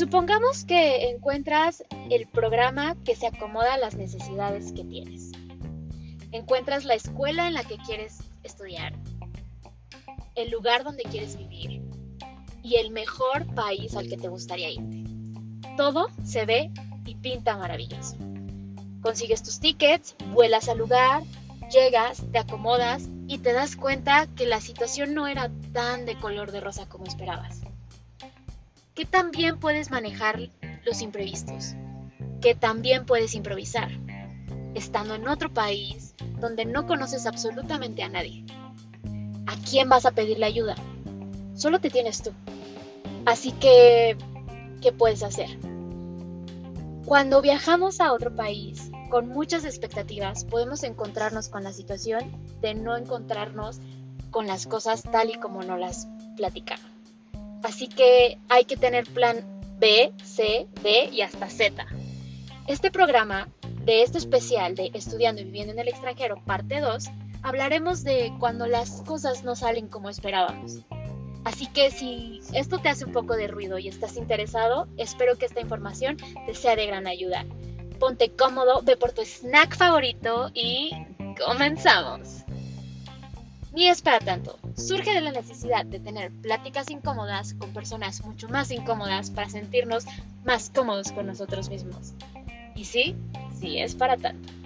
Supongamos que encuentras el programa que se acomoda a las necesidades que tienes. Encuentras la escuela en la que quieres estudiar, el lugar donde quieres vivir y el mejor país al que te gustaría irte. Todo se ve y pinta maravilloso. Consigues tus tickets, vuelas al lugar, llegas, te acomodas y te das cuenta que la situación no era tan de color de rosa como esperabas. Que también puedes manejar los imprevistos, que también puedes improvisar, estando en otro país donde no conoces absolutamente a nadie. ¿A quién vas a pedirle ayuda? Solo te tienes tú. Así que, ¿qué puedes hacer? Cuando viajamos a otro país con muchas expectativas, podemos encontrarnos con la situación de no encontrarnos con las cosas tal y como nos las platicaron. Así que hay que tener plan B, C, D y hasta Z. Este programa de este especial de Estudiando y Viviendo en el extranjero, parte 2, hablaremos de cuando las cosas no salen como esperábamos. Así que si esto te hace un poco de ruido y estás interesado, espero que esta información te sea de gran ayuda. Ponte cómodo, ve por tu snack favorito y comenzamos. Ni es para tanto. Surge de la necesidad de tener pláticas incómodas con personas mucho más incómodas para sentirnos más cómodos con nosotros mismos. Y sí, sí es para tanto.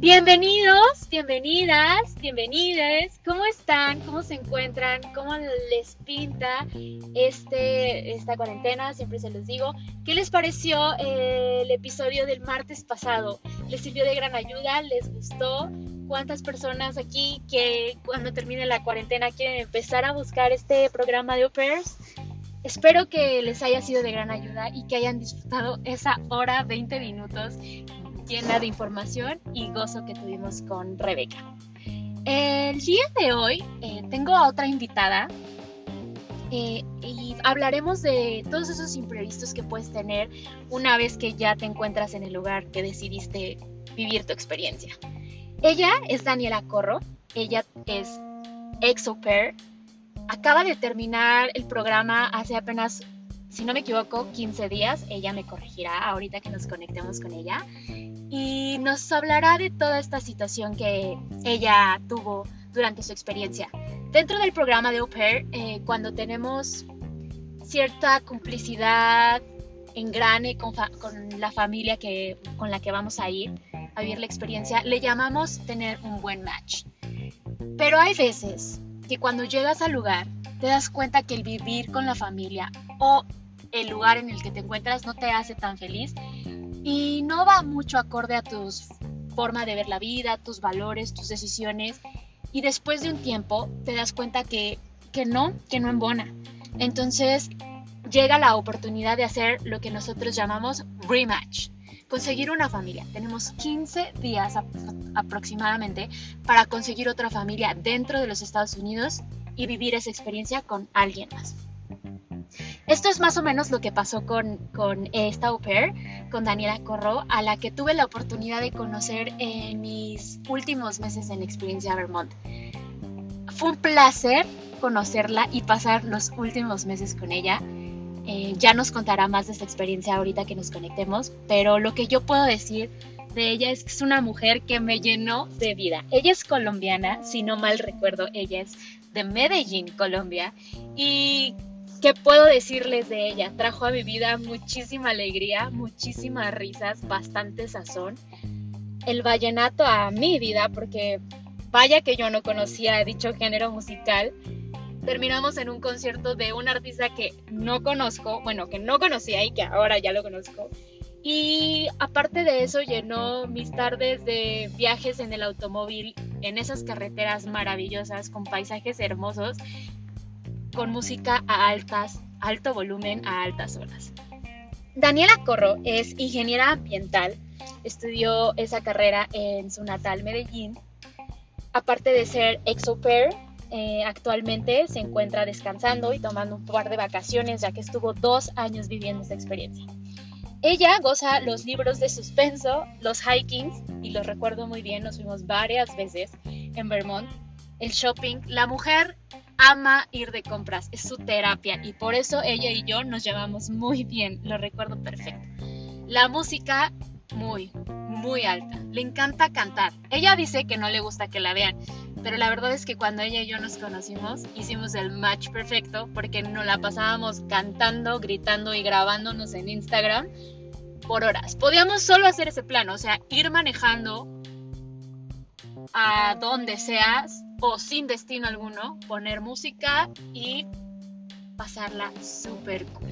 Bienvenidos, bienvenidas, bienvenides. ¿Cómo están? ¿Cómo se encuentran? ¿Cómo les pinta este, esta cuarentena? Siempre se los digo. ¿Qué les pareció el episodio del martes pasado? ¿Les sirvió de gran ayuda? ¿Les gustó? ¿Cuántas personas aquí que cuando termine la cuarentena quieren empezar a buscar este programa de au? Espero que les haya sido de gran ayuda y que hayan disfrutado esa hora 20 minutos llena de información y gozo que tuvimos con Rebeca. El día de hoy eh, tengo a otra invitada eh, y hablaremos de todos esos imprevistos que puedes tener una vez que ya te encuentras en el lugar que decidiste vivir tu experiencia. Ella es Daniela Corro, ella es ex pair, acaba de terminar el programa hace apenas, si no me equivoco, 15 días, ella me corregirá ahorita que nos conectemos con ella y nos hablará de toda esta situación que ella tuvo durante su experiencia. Dentro del programa de Au Pair, eh, cuando tenemos cierta complicidad, engrane con, con la familia que, con la que vamos a ir a vivir la experiencia, le llamamos tener un buen match. Pero hay veces que cuando llegas al lugar te das cuenta que el vivir con la familia o el lugar en el que te encuentras no te hace tan feliz y no va mucho acorde a tu forma de ver la vida, tus valores, tus decisiones y después de un tiempo te das cuenta que, que no, que no embona. Entonces llega la oportunidad de hacer lo que nosotros llamamos rematch, conseguir una familia. Tenemos 15 días aproximadamente para conseguir otra familia dentro de los Estados Unidos y vivir esa experiencia con alguien más. Esto es más o menos lo que pasó con, con esta au pair, con Daniela Corro, a la que tuve la oportunidad de conocer en mis últimos meses en Experiencia Vermont. Fue un placer conocerla y pasar los últimos meses con ella. Eh, ya nos contará más de esta experiencia ahorita que nos conectemos, pero lo que yo puedo decir de ella es que es una mujer que me llenó de vida. Ella es colombiana, si no mal recuerdo, ella es de Medellín, Colombia, y ¿Qué puedo decirles de ella? Trajo a mi vida muchísima alegría, muchísimas risas, bastante sazón. El vallenato a mi vida, porque vaya que yo no conocía dicho género musical. Terminamos en un concierto de un artista que no conozco, bueno, que no conocía y que ahora ya lo conozco. Y aparte de eso, llenó mis tardes de viajes en el automóvil, en esas carreteras maravillosas, con paisajes hermosos con música a altas, alto volumen a altas horas. Daniela Corro es ingeniera ambiental, estudió esa carrera en su natal Medellín. Aparte de ser ex pair, eh, actualmente se encuentra descansando y tomando un par de vacaciones ya que estuvo dos años viviendo esa experiencia. Ella goza los libros de suspenso, los hikings, y los recuerdo muy bien, nos fuimos varias veces en Vermont el shopping. La mujer ama ir de compras, es su terapia y por eso ella y yo nos llevamos muy bien, lo recuerdo perfecto. La música muy, muy alta, le encanta cantar. Ella dice que no le gusta que la vean, pero la verdad es que cuando ella y yo nos conocimos hicimos el match perfecto porque nos la pasábamos cantando, gritando y grabándonos en Instagram por horas. Podíamos solo hacer ese plan, o sea, ir manejando a donde seas o sin destino alguno, poner música y pasarla súper cool.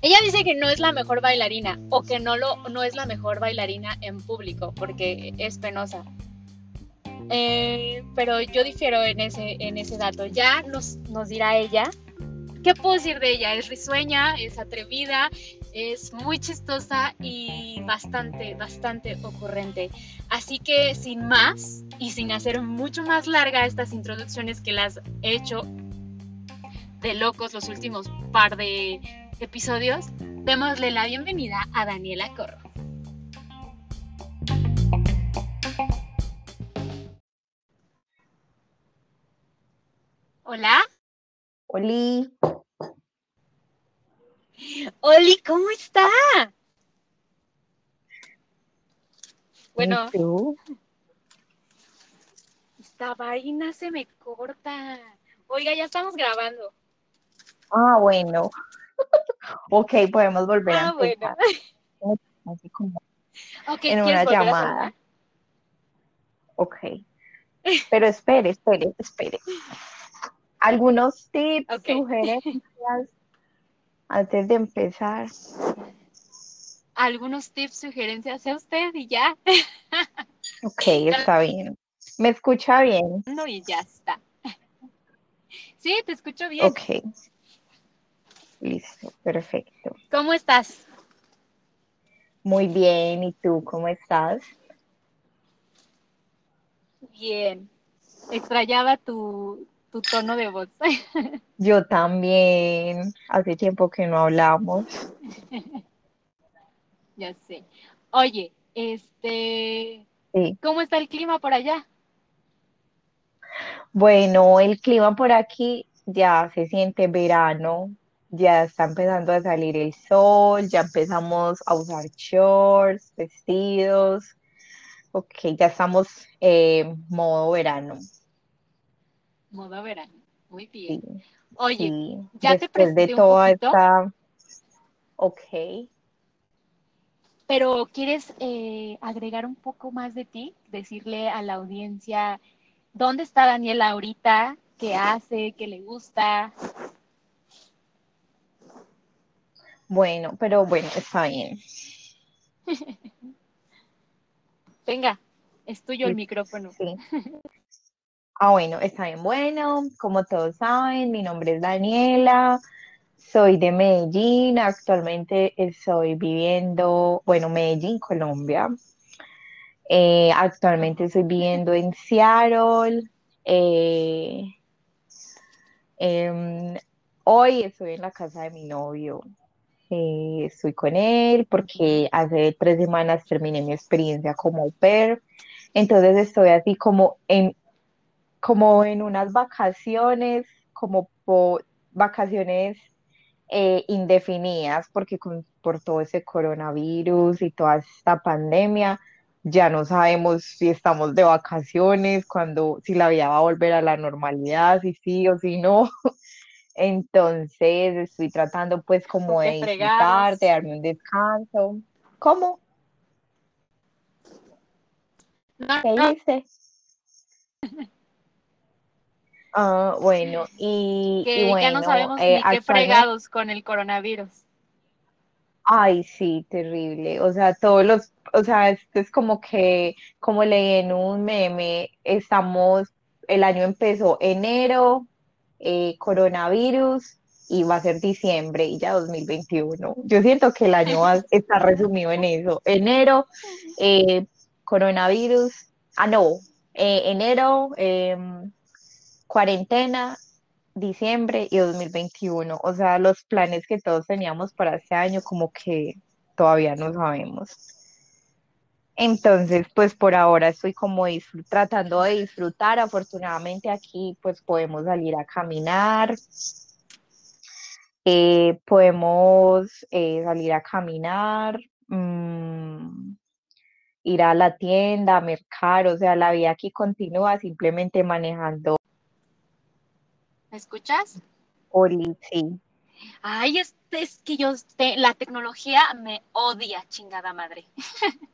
Ella dice que no es la mejor bailarina o que no, lo, no es la mejor bailarina en público porque es penosa. Eh, pero yo difiero en ese, en ese dato. Ya nos, nos dirá ella. ¿Qué puedo decir de ella? Es risueña, es atrevida, es muy chistosa y bastante, bastante ocurrente. Así que sin más y sin hacer mucho más larga estas introducciones que las he hecho de locos los últimos par de episodios, démosle la bienvenida a Daniela Corro. Hola. Oli. Oli, ¿cómo está? Bueno. Esta vaina se me corta. Oiga, ya estamos grabando. Ah, bueno. ok, podemos volver ah, a empezar. Bueno. Así como okay, en una llamada. Ok. Pero espere, espere, espere. Algunos tips, sugerencias antes de empezar. Algunos tips, sugerencias a usted y ya. ok, está bien. ¿Me escucha bien? No, y ya está. Sí, te escucho bien. Ok. Listo, perfecto. ¿Cómo estás? Muy bien, ¿y tú cómo estás? Bien. Extrañaba tu, tu tono de voz. Yo también. Hace tiempo que no hablamos. ya sé. Oye, este, Sí. ¿cómo está el clima por allá? Bueno, el clima por aquí ya se siente verano, ya está empezando a salir el sol, ya empezamos a usar shorts, vestidos. Ok, ya estamos en modo verano. Modo verano. Muy Sí, bien. Oye, sí. ya te Después de presenté un toda poquito. esta... Ok. pero ¿quieres eh, agregar un poco más de ti? Decirle a la audiencia dónde está Daniela ahorita, qué hace, qué le gusta. Bueno, pero bueno, está bien. Venga, es tuyo el micrófono. Sí. Ah, bueno, está bien. Bueno, como todos saben, mi nombre es Daniela, soy de Medellín, actualmente estoy viviendo, bueno, Medellín, Colombia. Eh, actualmente estoy viviendo en Seattle. eh, em, hoy estoy en la casa de mi novio. Eh, estoy con él porque hace tres semanas terminé mi experiencia como au. Entonces estoy así como en como en unas vacaciones, como por vacaciones eh, indefinidas, porque con- por todo ese coronavirus y toda esta pandemia, ya no sabemos si estamos de vacaciones, cuando, si la vida va a volver a la normalidad, si sí o si no. Entonces estoy tratando pues como de disfrutar, de darme un descanso. ¿Cómo? No, ¿Qué no, dice? Ah, bueno, y, y que ya no sabemos eh, ni qué fregados con el coronavirus. ay, sí, terrible. O sea, todos los, o sea, esto es como que, como leí en un meme, estamos, el año empezó enero, eh, coronavirus, y va a ser diciembre y ya 2021. Yo siento que el año está resumido en eso. Enero, eh, coronavirus, ah, no, eh, enero, em, cuarentena, diciembre y 2021. O sea, los planes que todos teníamos para este año como que todavía no sabemos. Entonces, pues por ahora estoy como tratando de disfrutar. Afortunadamente aquí pues podemos salir a caminar, eh, podemos eh, salir a caminar, mm, ir a la tienda, a mercar, o sea, la vida aquí continúa simplemente manejando. ¿Me escuchas? Oli, sí. Ay, es, es que yo, la tecnología me odia, chingada madre.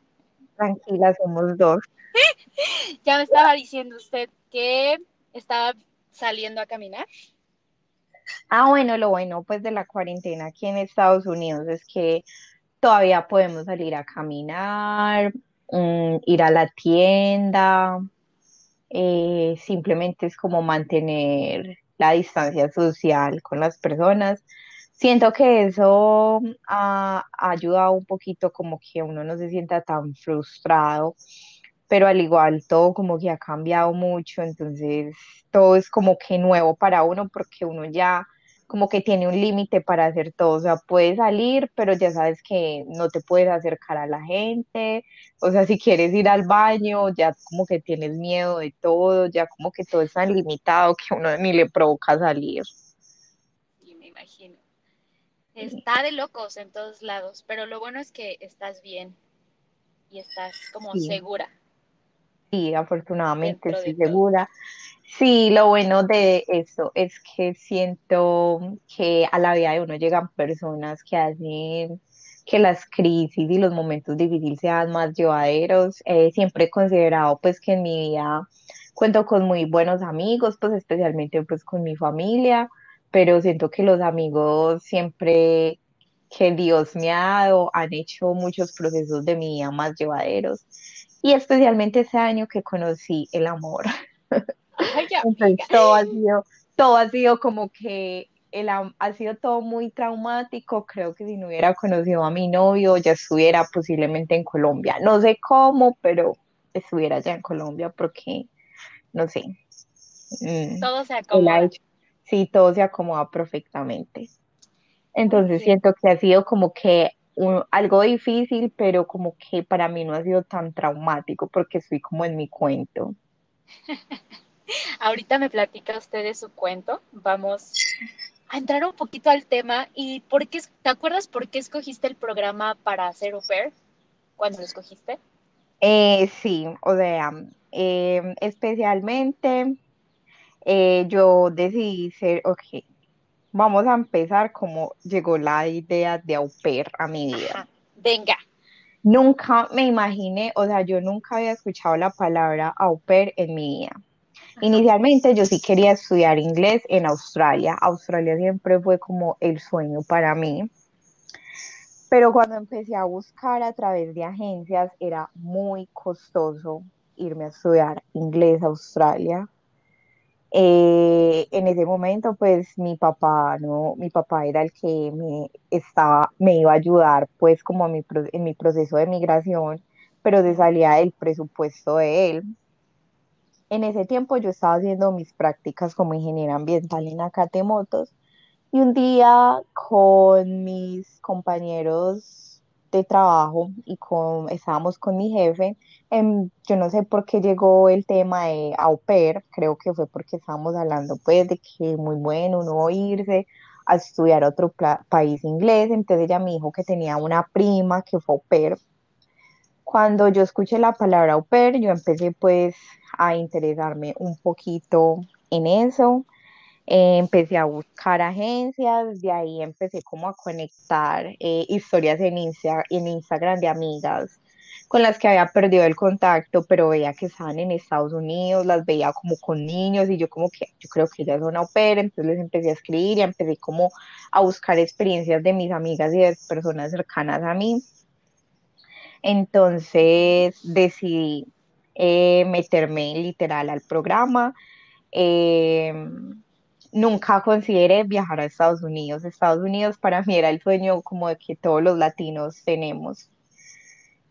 Tranquila, somos dos. ya me estaba diciendo usted que estaba saliendo a caminar. Ah, bueno, lo bueno pues de la cuarentena aquí en Estados Unidos es que todavía podemos salir a caminar, mm, ir a la tienda, eh, simplemente es como mantener la distancia social con las personas. Siento que eso ha, ha ayudado un poquito como que uno no se sienta tan frustrado pero al igual todo como que ha cambiado mucho, entonces todo es como que nuevo para uno porque uno ya como que tiene un límite para hacer todo, o sea, puedes salir, pero ya sabes que no te puedes acercar a la gente, o sea, si quieres ir al baño, ya como que tienes miedo de todo, ya como que todo es tan limitado que uno ni le provoca salir. Sí, me imagino. Está de locos en todos lados, pero lo bueno es que estás bien y estás como segura. Sí, afortunadamente estoy segura. Sí, lo bueno de eso es que siento que a la vida de uno llegan personas que hacen que las crisis y los momentos difíciles sean más llevaderos. Eh, siempre he considerado pues que en mi vida cuento con muy buenos amigos, pues especialmente pues con mi familia, pero siento que los amigos siempre que Dios me ha dado han hecho muchos procesos de mi vida más llevaderos y especialmente ese año que conocí el amor. Entonces todo ha sido, todo ha sido como que el, ha sido todo muy traumático. Creo que si no hubiera conocido a mi novio, ya estuviera posiblemente en Colombia. No sé cómo, pero estuviera ya en Colombia porque, no sé. Mm, todo se acomoda. sí, todo se acomoda perfectamente. Entonces siento que ha sido como que algo difícil, pero como que para mí no ha sido tan traumático porque estoy como en mi cuento. Ahorita me platica usted de su cuento. Vamos a entrar un poquito al tema. ¿Y por qué, te acuerdas por qué escogiste el programa para hacer au pair? ¿Cuándo lo escogiste? Eh, sí, o sea, em, especialmente eh, yo decidí ser, ok, vamos a empezar como llegó la idea de au pair a mi vida. venga. Nunca me imaginé, o sea, yo nunca había escuchado la palabra au pair en mi vida. Inicialmente yo sí quería estudiar inglés en Australia. Australia siempre fue como el sueño para mí. Pero cuando empecé a buscar a través de agencias era muy costoso irme a estudiar inglés a Australia. Eh, en ese momento, pues mi papá, no, mi papá era el que me estaba, me iba a ayudar, pues como mi, en mi proceso de migración, pero se salía el presupuesto de él. En ese tiempo yo estaba haciendo mis prácticas como ingeniera ambiental en Acatemotos y un día con mis compañeros de trabajo y estábamos con mi jefe. Em, yo no sé por qué llegó el tema de au pair, creo que fue porque estábamos hablando pues de que muy bueno uno irse a estudiar otro país inglés, entonces ella me dijo que tenía una prima que fue au pair. Cuando yo escuché la palabra au pair, yo empecé pues a interesarme un poquito en eso empecé a buscar agencias, de ahí empecé como a conectar eh, historias en, en Instagram de amigas con las que había perdido el contacto, pero veía que estaban en Estados Unidos, las veía como con niños y yo como que yo creo que ellas son au pair, entonces les empecé a escribir y empecé como a buscar experiencias de mis amigas y de personas cercanas a mí. Entonces decidí eh, meterme literal al programa. Eh, nunca consideré viajar a Estados Unidos. Estados Unidos para mí era el sueño como de que todos los latinos tenemos.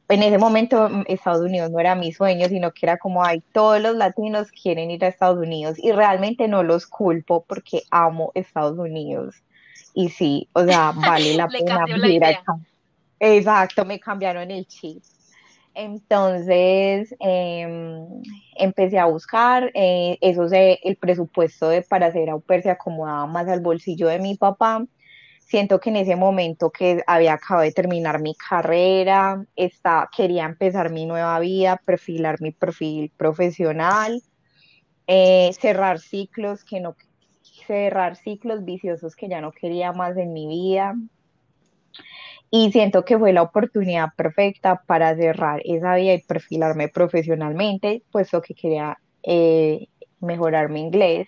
En ese momento mm, Estados Unidos no era mi sueño, sino que era como, ay, todos los latinos quieren ir a Estados Unidos y realmente no los culpo porque amo Estados Unidos. Y sí, o sea, vale la pena ir acá. Exacto, me cambiaron el chip. Entonces em, empecé a buscar, eh, eso se, el presupuesto de, para hacer au pair se acomodaba más al bolsillo de mi papá. Siento que en ese momento que había acabado de terminar mi carrera, está, quería empezar mi nueva vida, perfilar mi perfil profesional, eh, cerrar ciclos que no, cerrar ciclos viciosos que ya no quería más en mi vida y siento que fue la oportunidad perfecta para cerrar esa vida y perfilarme profesionalmente, puesto que quería eh, mejorar mi inglés.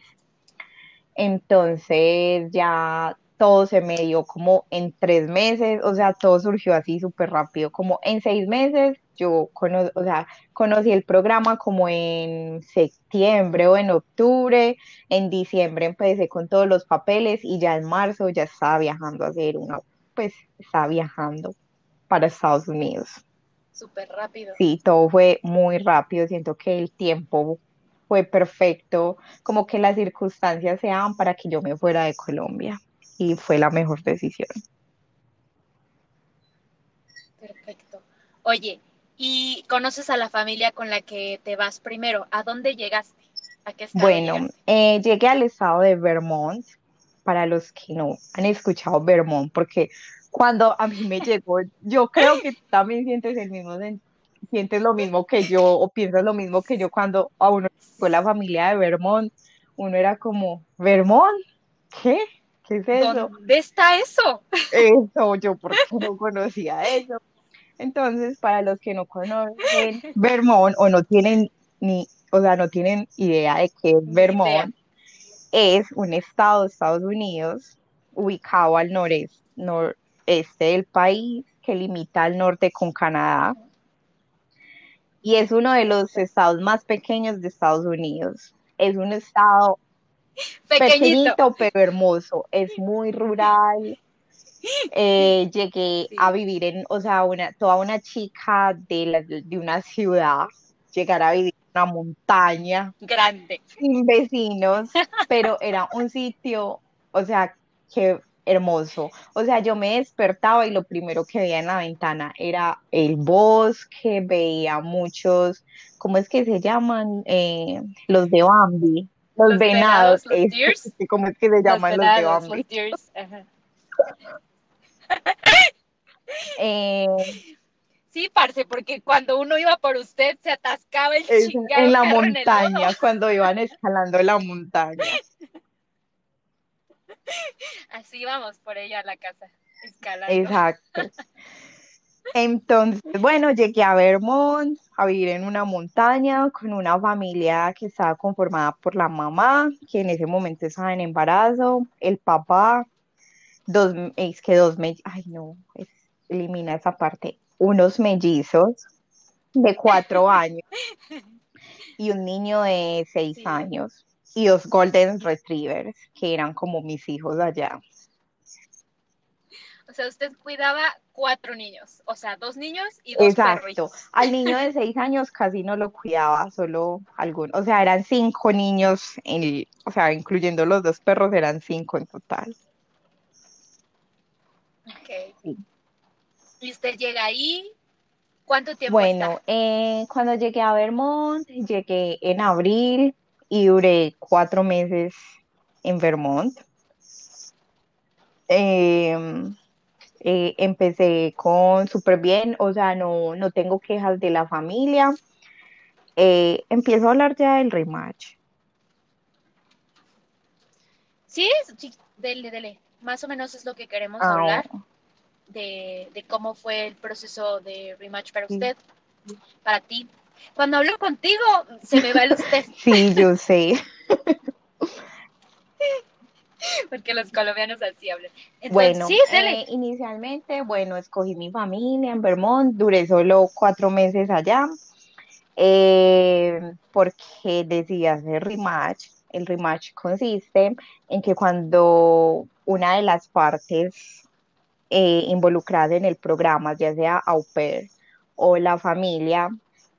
Entonces ya todo se me dio como en tres meses, o sea, todo surgió así súper rápido, como en seis meses yo o sea, conocí el programa como en septiembre o en octubre, en diciembre empecé con todos los papeles y ya en marzo ya estaba viajando a hacer una pues estaba viajando para Estados Unidos. Súper rápido. Sí, todo fue muy rápido, siento que el tiempo fue perfecto, como que las circunstancias se daban para que yo me fuera de Colombia y fue la mejor decisión. Perfecto. Oye, ¿y conoces a la familia con la que te vas primero? ¿A dónde llegaste? ¿A qué estado Bueno, eh, llegué al estado de Vermont, para los que no han escuchado Vermont, porque cuando a mí me llegó, yo creo que tú también sientes el mismo, sientes lo mismo que yo o piensas lo mismo que yo cuando a uno fue la familia de Vermont, uno era como, ¿Vermont? ¿Qué? ¿Qué es eso? ¿Dónde está eso? Eso, yo porque no conocía eso. Entonces, para los que no conocen Vermont o no tienen ni, o sea, no tienen idea de qué es Vermont, es un estado de Estados Unidos ubicado al noreste, noreste del país que limita al norte con Canadá y es uno de los estados más pequeños de Estados Unidos. Es un estado pequeñito, pero hermoso. Es muy rural. Eh, llegué a vivir en, o sea, una, toda una chica de, de una ciudad, llegar a vivir una montaña. Grande. Sin vecinos, pero era un sitio, o sea, que hermoso. O sea, yo me despertaba y lo primero que veía en la ventana era el bosque, veía muchos, ¿cómo es que se llaman? Eh, los de Bambi. Los, venados, ¿cómo es que se llaman los, de Bambi? eh, Sí, parce, porque cuando uno iba por usted se atascaba el chingado En la montaña, cuando iban escalando la montaña. Así íbamos por ella a la casa, escalando. Exacto. Entonces, bueno, llegué a Vermont a vivir en una montaña con una familia que estaba conformada por la mamá, que en ese momento estaba en embarazo, el papá, dos, es que dos, me, ay no, elimina esa parte, unos mellizos de cuatro años y un niño de seis años y dos golden retrievers que eran como mis hijos allá. O sea, usted cuidaba cuatro niños, o sea, dos niños y dos Exacto. Al niño de seis años casi no lo cuidaba, solo algunos. O sea, eran cinco niños, en, o sea, incluyendo los dos perros, eran cinco en total. Ok. ¿Y usted llega ahí? ¿Cuánto tiempo Bueno, eh, cuando llegué a Vermont, llegué en abril y duré cuatro meses en Vermont. Em, eh, empecé con súper bien, o sea, no, no tengo quejas de la familia. Eh, empiezo a hablar ya del rematch. Sí, sí, dele, dele. Más o menos es lo que queremos ah, hablar de, cómo fue el proceso de rematch para usted, para ti. Cuando hablo contigo, se me va el usted. Sí, yo sé. Porque los colombianos así hablan. bueno, eh, inicialmente, bueno, escogí mi familia en Vermont, duré solo cuatro meses allá, eh, porque decidí hacer rematch. El rematch consiste en que cuando una de las partes eh, en el programa, ya sea au pair o la familia,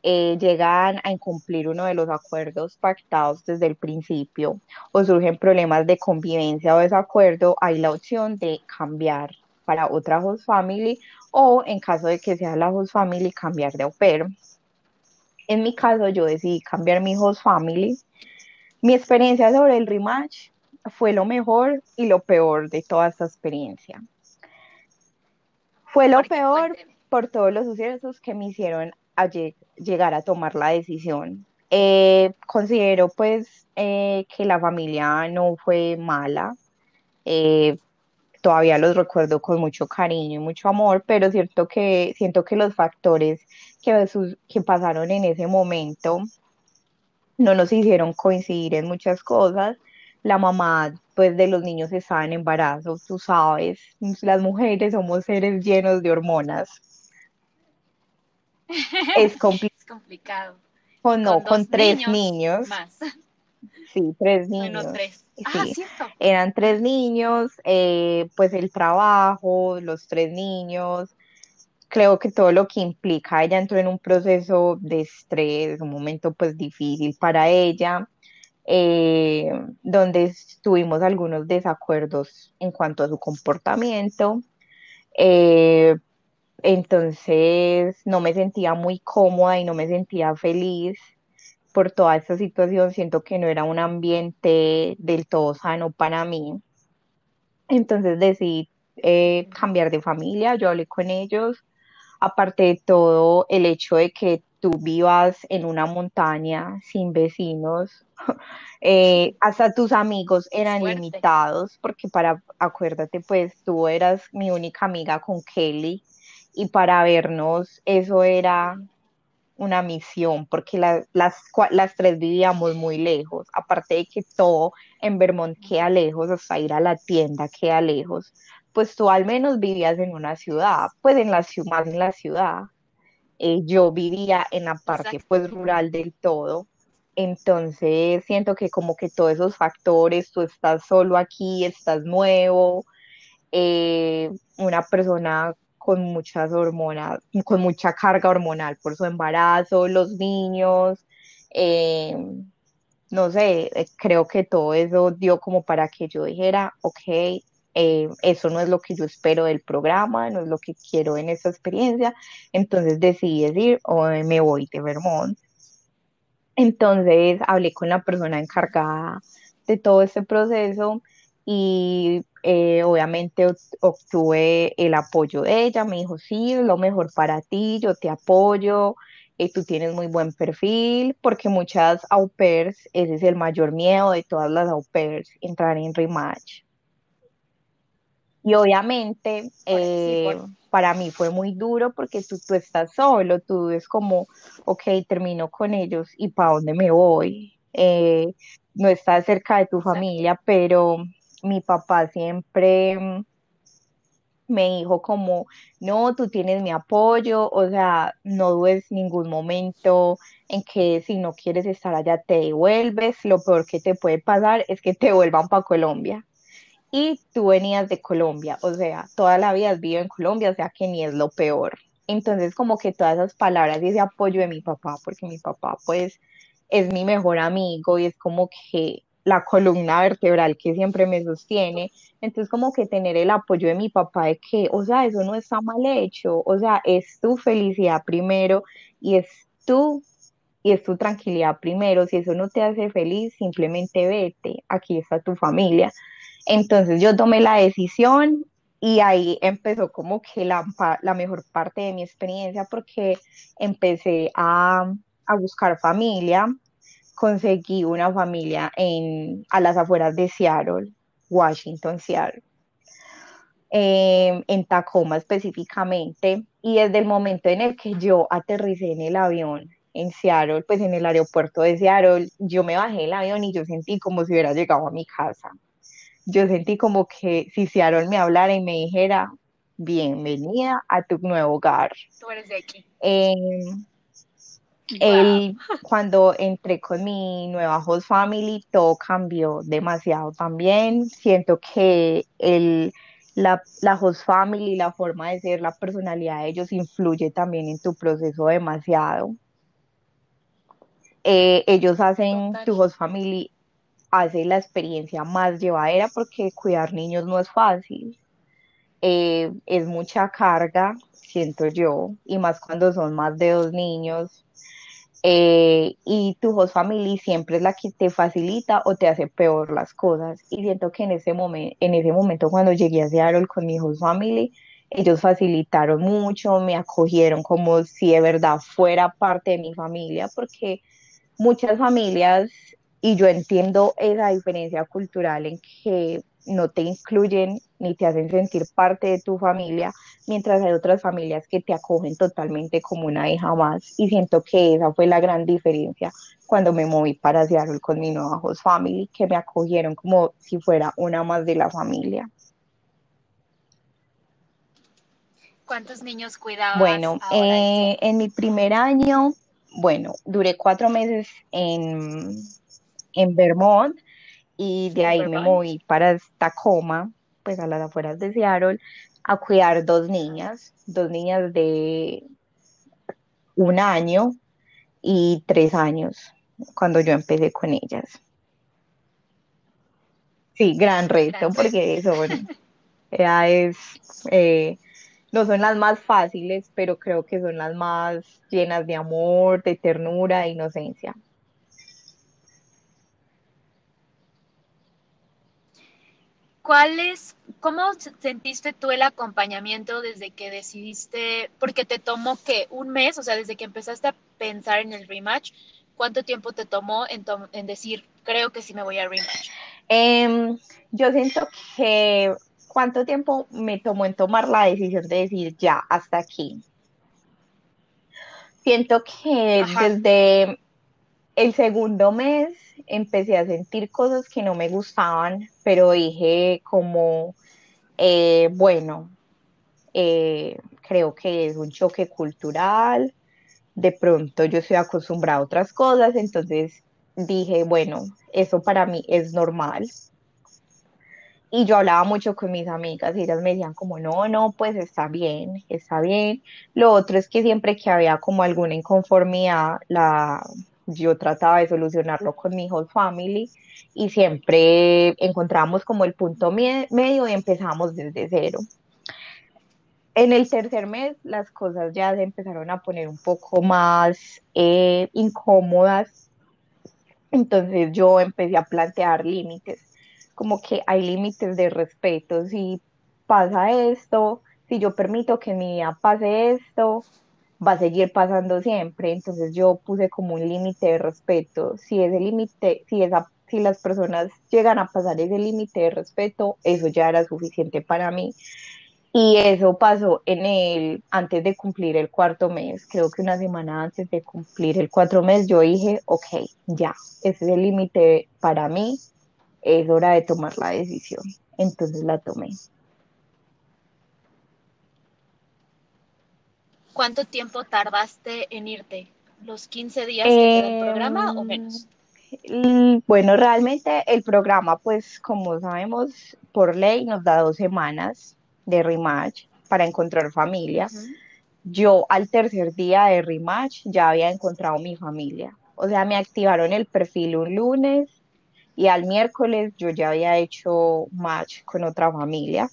eh, llegan a incumplir uno de los acuerdos pactados desde el principio o surgen problemas de convivencia o desacuerdo, hay la opción de cambiar para otra host family o en caso de que sea la host family, cambiar de au pair. En mi caso, yo decidí cambiar mi host family. Mi experiencia sobre el rematch fue lo mejor y lo peor de toda esta experiencia. Fue lo peor por todos los sucesos que me hicieron llegar a tomar la decisión. Eh, considero pues eh, que la familia no fue mala. Eh, todavía los recuerdo con mucho cariño y mucho amor, pero cierto que siento que los factores que, que pasaron en ese momento no nos hicieron coincidir en muchas cosas. La mamá pues de los niños estaba en embarazo, tú sabes, las mujeres somos seres llenos de hormonas. Es, complicado. Con, no, con, tres niños. Sí, tres niños. Ah, Eran tres niños, eh, pues el trabajo, los tres niños, creo que todo lo que implica, ella entró en un proceso de estrés, un momento pues difícil para ella, eh, donde tuvimos algunos desacuerdos en cuanto a su comportamiento. Eh, entonces no me sentía muy cómoda y no me sentía feliz por toda esta situación, siento que no era un ambiente del todo sano para mí. Entonces decidí eh, cambiar de familia, yo hablé con ellos, aparte de todo el hecho de que tú vivas en una montaña sin vecinos, eh, hasta tus amigos eran limitados, porque para, acuérdate, pues tú eras mi única amiga con Kelly y para vernos eso era una misión, porque las, las tres vivíamos muy lejos, aparte de que todo en Vermont queda lejos, hasta ir a la tienda queda lejos, pues tú al menos vivías en una ciudad, pues en la ciudad, más en la ciudad. Eh, yo vivía en la parte pues rural del todo, entonces siento que como que todos esos factores, tú estás solo aquí, estás nuevo, eh, una persona con muchas hormonas, con mucha carga hormonal por su embarazo, los niños, eh, no sé, eh, creo que todo eso dio como para que yo dijera, ok, eh, eso no es lo que yo espero del programa, no es lo que quiero en esta experiencia, entonces decidí decir, me voy de Vermont. Entonces hablé con la persona encargada de todo este proceso y eh, obviamente obtuve el apoyo de ella, me dijo, sí, lo mejor para ti, yo te apoyo, eh, tú tienes muy buen perfil, porque muchas au pairs, ese es el mayor miedo de todas las au pairs, entrar en rematch. Y obviamente eh, para mí fue muy duro porque tú, tú estás solo, tú es como, ok, termino con ellos y ¿para dónde me voy? no estás cerca de tu familia, pero mi papá siempre mm, me dijo como, no, tú tienes mi apoyo, o sea, no dudes ningún momento en que si no quieres estar allá te devuelves, lo peor que te puede pasar es que te vuelvan para Colombia. Y tú venías de Colombia, o sea, toda la vida has vivido en Colombia, o sea que ni es lo peor. Entonces, como que todas esas palabras y ese apoyo de mi papá, porque mi papá pues es mi mejor amigo y es como que la columna vertebral que siempre me sostiene. Entonces, como que tener el apoyo de mi papá de que, o sea, eso no está mal hecho, o sea, es tu felicidad primero y es tu y es tu tranquilidad primero. Si eso no te hace feliz, simplemente vete, aquí está tu familia. Entonces yo tomé la decisión y ahí empezó como que la, mejor parte de mi experiencia porque empecé a, a buscar familia, conseguí una familia en, a las afueras de Seattle, Washington, Seattle, em, en Tacoma específicamente, y desde el momento en el que yo aterricé en el avión en Seattle, pues en el aeropuerto de Seattle, yo me bajé del avión y yo sentí como si hubiera llegado a mi casa. Yo sentí como que si Seattle me hablara y me dijera, bienvenida a tu nuevo hogar. Tú eres de aquí. Em, el, cuando entré con mi nueva host family, todo cambió demasiado también. Siento que el, la, la, host family, la forma de ser, la personalidad de ellos influye también en tu proceso demasiado. Eh, ellos hacen, tu host family hace la experiencia más llevadera porque cuidar niños no es fácil. eh, es mucha carga, siento yo, y más cuando son más de dos niños. eh, y tu host family siempre es la que te facilita o te hace peor las cosas. Y siento que en ese momento, en ese momento cuando llegué a Seattle con mi host family, ellos facilitaron mucho, me acogieron como si de verdad fuera parte de mi familia, porque muchas familias, y yo entiendo esa diferencia cultural en que no te incluyen ni te hacen sentir parte de tu familia, mientras hay otras familias que te acogen totalmente como una hija más. Y siento que esa fue la gran diferencia cuando me moví para Seattle con mi nueva host family, que me acogieron como si fuera una más de la familia. ¿Cuántos niños cuidabas Bueno, eh, en mi primer año, bueno, duré cuatro meses en, en Vermont y de ahí me moví para Tacoma, pues a las afueras de Seattle, a cuidar dos niñas, dos niñas de un año y tres años, cuando yo empecé con ellas. Sí, gran reto, Gran reto. porque son edades, eh, no son las más fáciles, pero creo que son las más llenas de amor, de ternura, de inocencia. ¿Cuál es, cómo se- sentiste tú el acompañamiento desde que decidiste, porque te tomó que un mes, o sea, desde que empezaste a pensar en el rematch, ¿cuánto tiempo te tomó en, en decir, creo que sí me voy a rematch? Em, yo siento que cuánto tiempo me tomó en tomar la decisión de decir ya, hasta aquí. Siento que Ajá, desde el segundo mes empecé a sentir cosas que no me gustaban, pero dije como, eh, bueno, eh, creo que es un choque cultural, de pronto yo estoy acostumbrada a otras cosas, entonces dije, bueno, eso para mí es normal. Y yo hablaba mucho con mis amigas y ellas me decían como, no, no, pues está bien, está bien. Lo otro es que siempre que había como alguna inconformidad, la, yo trataba de solucionarlo con mi whole family y siempre encontramos como el punto medio y empezamos desde cero. En el tercer mes las cosas ya se empezaron a poner un poco más eh, incómodas entonces yo empecé a plantear límites, como que hay límites de respeto. Si pasa esto, si yo permito que mi vida pase esto, va a seguir pasando siempre. Entonces yo puse como un límite de respeto. Si ese límite, si esa, si las personas llegan a pasar ese límite de respeto, eso ya era suficiente para mí. Y eso pasó en el, antes de cumplir el cuarto mes, creo que una semana antes de cumplir el cuarto mes, yo dije, ok, ya, ese es el límite para mí, es hora de tomar la decisión. Entonces la tomé. ¿Cuánto tiempo tardaste en irte? ¿Los 15 días que da el programa o Em, menos? bueno, realmente el programa, pues como sabemos, por ley nos da dos semanas de rematch para encontrar familia. Yo al tercer día de rematch ya había encontrado mi familia. O sea, me activaron el perfil un lunes y al miércoles yo ya había hecho match con otra familia.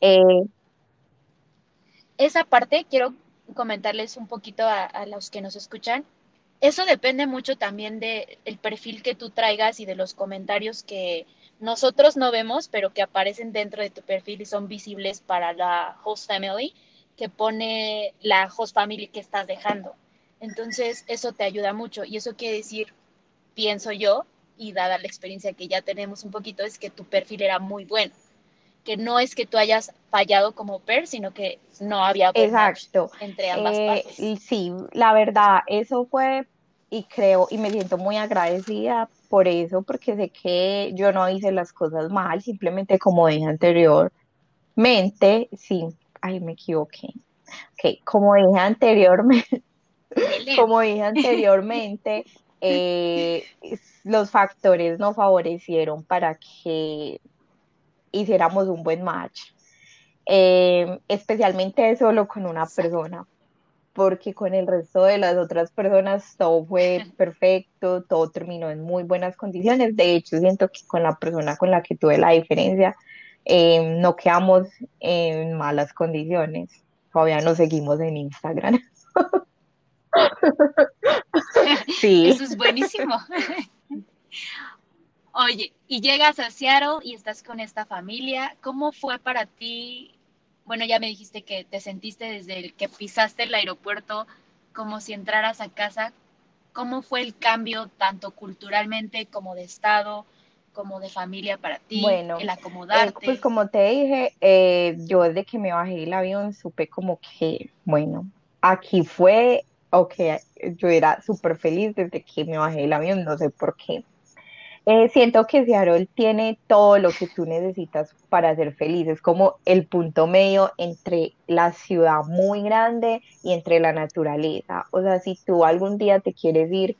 Eh, Esa parte quiero comentarles un poquito a, los que nos escuchan. Eso depende mucho también de el perfil que tú traigas y de los comentarios que nosotros no vemos, pero que aparecen dentro de tu perfil y son visibles para la host family, que pone la host family que estás dejando. Entonces, eso te ayuda mucho y eso quiere decir, pienso yo, y dada la experiencia que ya tenemos un poquito, es que tu perfil era muy bueno, que no es que tú hayas fallado como per, sino que no había exacto. entre ambas Eh, partes. sí, la verdad, eso fue y creo y me siento muy agradecida por eso, porque sé que yo no hice las cosas mal, simplemente como dije anteriormente, sí, ay, me equivoqué. Ok, como dije anteriormente, como dije anteriormente, eh, los factores no favorecieron para que hiciéramos un buen match, Eh, especialmente solo con una persona, porque con el resto de las otras personas todo fue perfecto, todo terminó en muy buenas condiciones. De hecho, siento que con la persona con la que tuve la diferencia eh, no quedamos en malas condiciones. Todavía nos seguimos en Instagram. Sí, Eso es buenísimo. Oye, y llegas a Seattle y estás con esta familia. ¿Cómo fue para ti? Bueno, ya me dijiste que te sentiste desde el que pisaste el aeropuerto como si entraras a casa. ¿Cómo fue el cambio tanto culturalmente como de estado, como de familia para ti, bueno, el eh, pues acomodarte? como te dije, eh, yo desde que me bajé del avión supe como que, bueno, aquí fue, ok, yo era súper feliz desde que me bajé del avión, no sé por qué. Eh, siento que Seattle tiene todo lo que tú necesitas para ser feliz. Es como el punto medio entre la ciudad muy grande y entre la naturaleza. O sea, si tú algún día te quieres ir,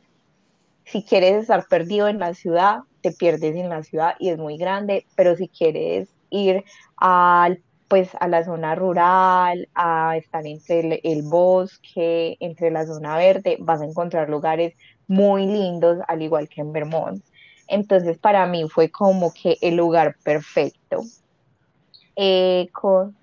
si quieres estar perdido en la ciudad, te pierdes en la ciudad y es muy grande, pero si quieres ir al, pues, a la zona rural, a estar entre el bosque, entre la zona verde, vas a encontrar lugares muy lindos, al igual que en Vermont. Entonces, para mí fue como que el lugar perfecto. Eh, con-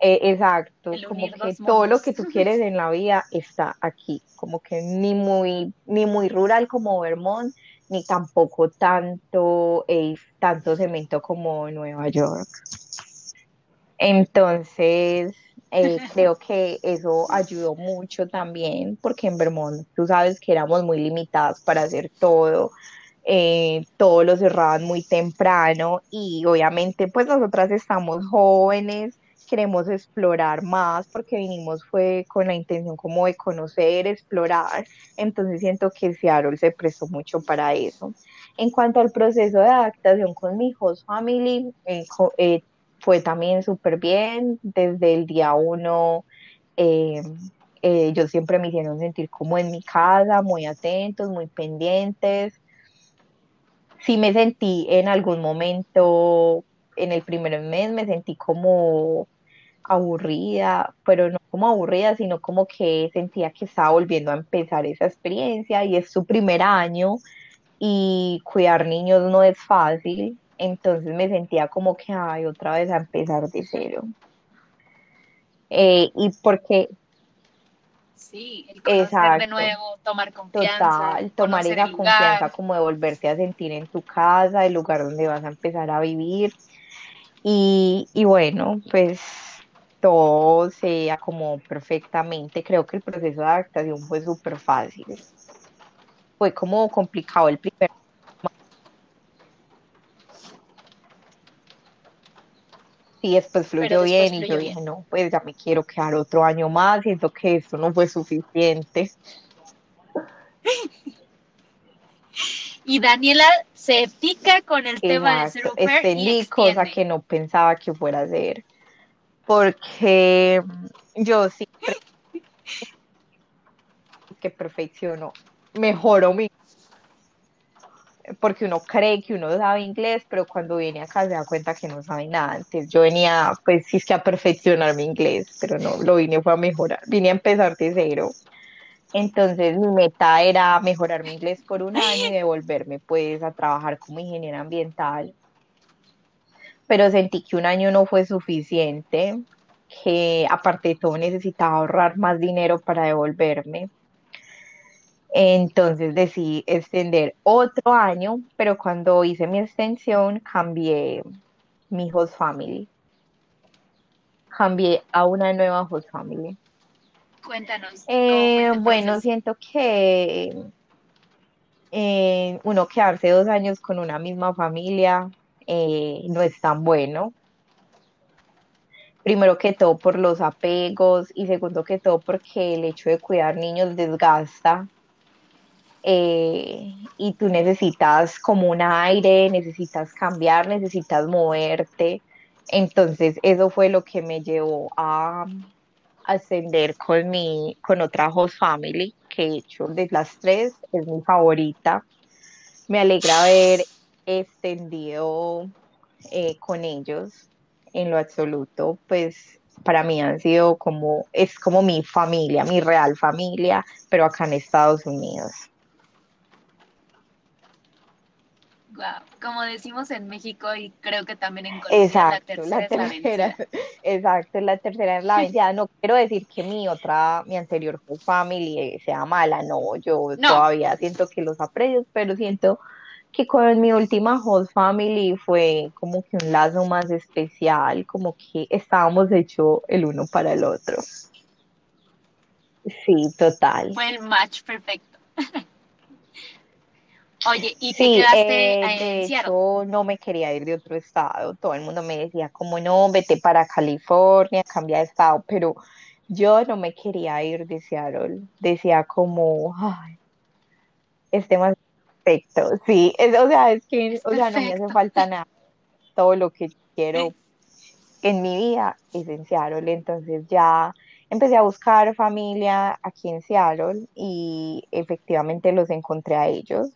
eh, exacto, El como que todo lo que tú quieres en la vida está aquí, como que ni muy, ni muy rural como Vermont, ni tampoco tanto, eh, tanto cemento como Nueva York. Entonces, eh, creo que eso ayudó mucho también, porque en Vermont tú sabes que éramos muy limitadas para hacer todo, eh, todo lo cerraban muy temprano y obviamente pues nosotras estamos jóvenes, queremos explorar más porque vinimos fue con la intención como de conocer, explorar, entonces siento que Seattle se prestó mucho para eso. En cuanto al proceso de adaptación con mi host family, eh, eh, fue también súper bien. Desde el día uno, eh, eh, ellos siempre me hicieron sentir como en mi casa, muy atentos, muy pendientes. Sí me sentí en algún momento, en el primer mes me sentí como aburrida, pero no como aburrida, sino como que sentía que estaba volviendo a empezar esa experiencia y es su primer año y cuidar niños no es fácil, entonces me sentía como que, ay, otra vez a empezar de cero. Eh, y porque, Sí, el conocer de nuevo, tomar confianza, total, tomar esa lugar, confianza como de volverte a sentir en tu casa, el lugar donde vas a empezar a vivir. Y, y bueno, pues todo se acomodó perfectamente. Creo que el proceso de adaptación fue súper fácil. Fue como complicado el primer Sí, después fluyó después bien y yo dije, no, pues ya me quiero quedar otro año más, siento que esto no fue suficiente. Y Daniela se pica con el tema de ser Exacto, au pair y cosa que no pensaba que fuera a hacer, porque yo siempre que perfecciono, mejoro mi, porque uno cree que uno sabe inglés, pero cuando viene acá se da cuenta que no sabe nada. Entonces yo venía, pues sí es que a perfeccionar mi inglés, pero no, lo vine fue a mejorar, vine a empezar de cero. Entonces mi meta era mejorar mi inglés por un año y devolverme pues a trabajar como ingeniera ambiental, pero sentí que un año no fue suficiente, que aparte de todo necesitaba ahorrar más dinero para devolverme. Entonces decidí extender otro año, pero cuando hice mi extensión cambié mi host family, cambié a una nueva host family. Cuéntanos Eh, este bueno, siento que eh, uno quedarse dos años con una misma familia eh, no es tan bueno. Primero que todo por los apegos y segundo que todo porque el hecho de cuidar niños desgasta eh, y tú necesitas como un aire, necesitas cambiar, necesitas moverte. Entonces eso fue lo que me llevó a ascender con mi, con otra host family, que de hecho de las tres es mi favorita. Me alegra haber extendido eh, con ellos en lo absoluto, pues para mí han sido como, es como mi familia, mi real familia, pero acá en Estados Unidos. Wow. Como decimos en México y creo que también en Colombia, Exacto, la tercera, la es la tercera, vencida. exacto, la tercera es la vencida. No quiero decir que mi otra, mi anterior host family sea mala, no, yo No, todavía siento que los aprecio, pero siento que con mi última host family fue como que un lazo más especial, como que estábamos hechos el uno para el otro. Sí, total. fue el match perfecto. Oye, ¿y te Sí, quedaste eh, en hecho no me quería ir de otro estado. Todo el mundo me decía como no, vete para California, cambia de estado, pero yo no me quería ir de Seattle. Decía como, ay, este más perfecto. Sí, es- o sea, es que, Es o sea, no me hace falta nada. Todo lo que quiero en mi vida es en Seattle. Entonces ya empecé a buscar familia aquí en Seattle y efectivamente los encontré a ellos.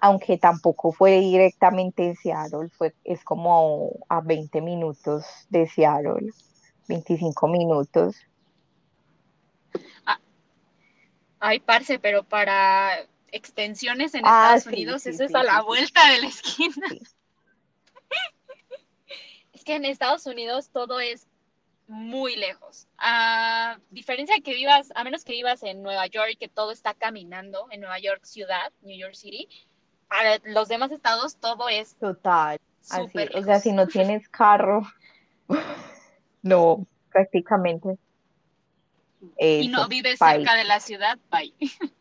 Aunque tampoco fue directamente en Seattle, fue, es como a 20 minutos de Seattle, 25 minutos. Ah, ay, parce, pero para extensiones en Ah, Estados sí, Unidos, sí, eso es a la vuelta de la esquina. Es que en Estados Unidos todo es muy lejos. A diferencia de que vivas, a menos que vivas en Nueva York, que todo está caminando, en Nueva York ciudad, New York City, los demás estados todo es Total, así, o sea, si no tienes carro, no, prácticamente Y no eso, vives cerca de la ciudad, bye.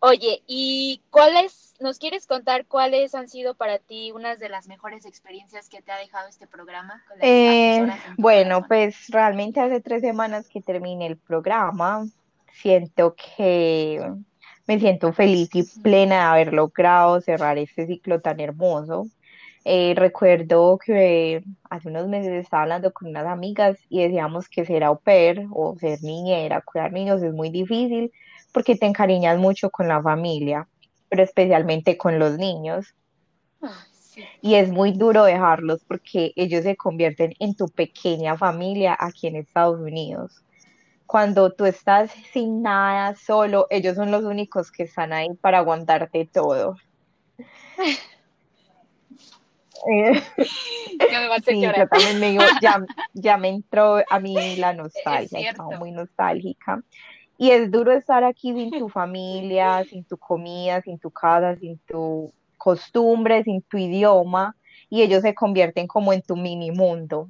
Oye, ¿y cuáles, nos quieres contar cuáles han sido para ti unas de las mejores experiencias que te ha dejado este programa con Eh, bueno, corazón? pues realmente hace tres semanas que terminé el programa. Siento que me siento feliz y plena de haber logrado cerrar este ciclo tan hermoso. Eh, recuerdo que hace unos meses estaba hablando con unas amigas y decíamos que ser au pair o ser niñera, cuidar niños es muy difícil porque te encariñas mucho con la familia, pero especialmente con los niños. Sí. Y es muy duro dejarlos porque ellos se convierten en tu pequeña familia aquí en Estados Unidos. Cuando tú estás sin nada, solo, ellos son los únicos que están ahí para aguantarte todo. Sí, yo también me digo, ya, ya me entró a mí la nostalgia, estaba muy nostálgica. Y es duro estar aquí sin tu familia, sin tu comida, sin tu casa, sin tu costumbre, sin tu idioma, y ellos se convierten como en tu mini mundo.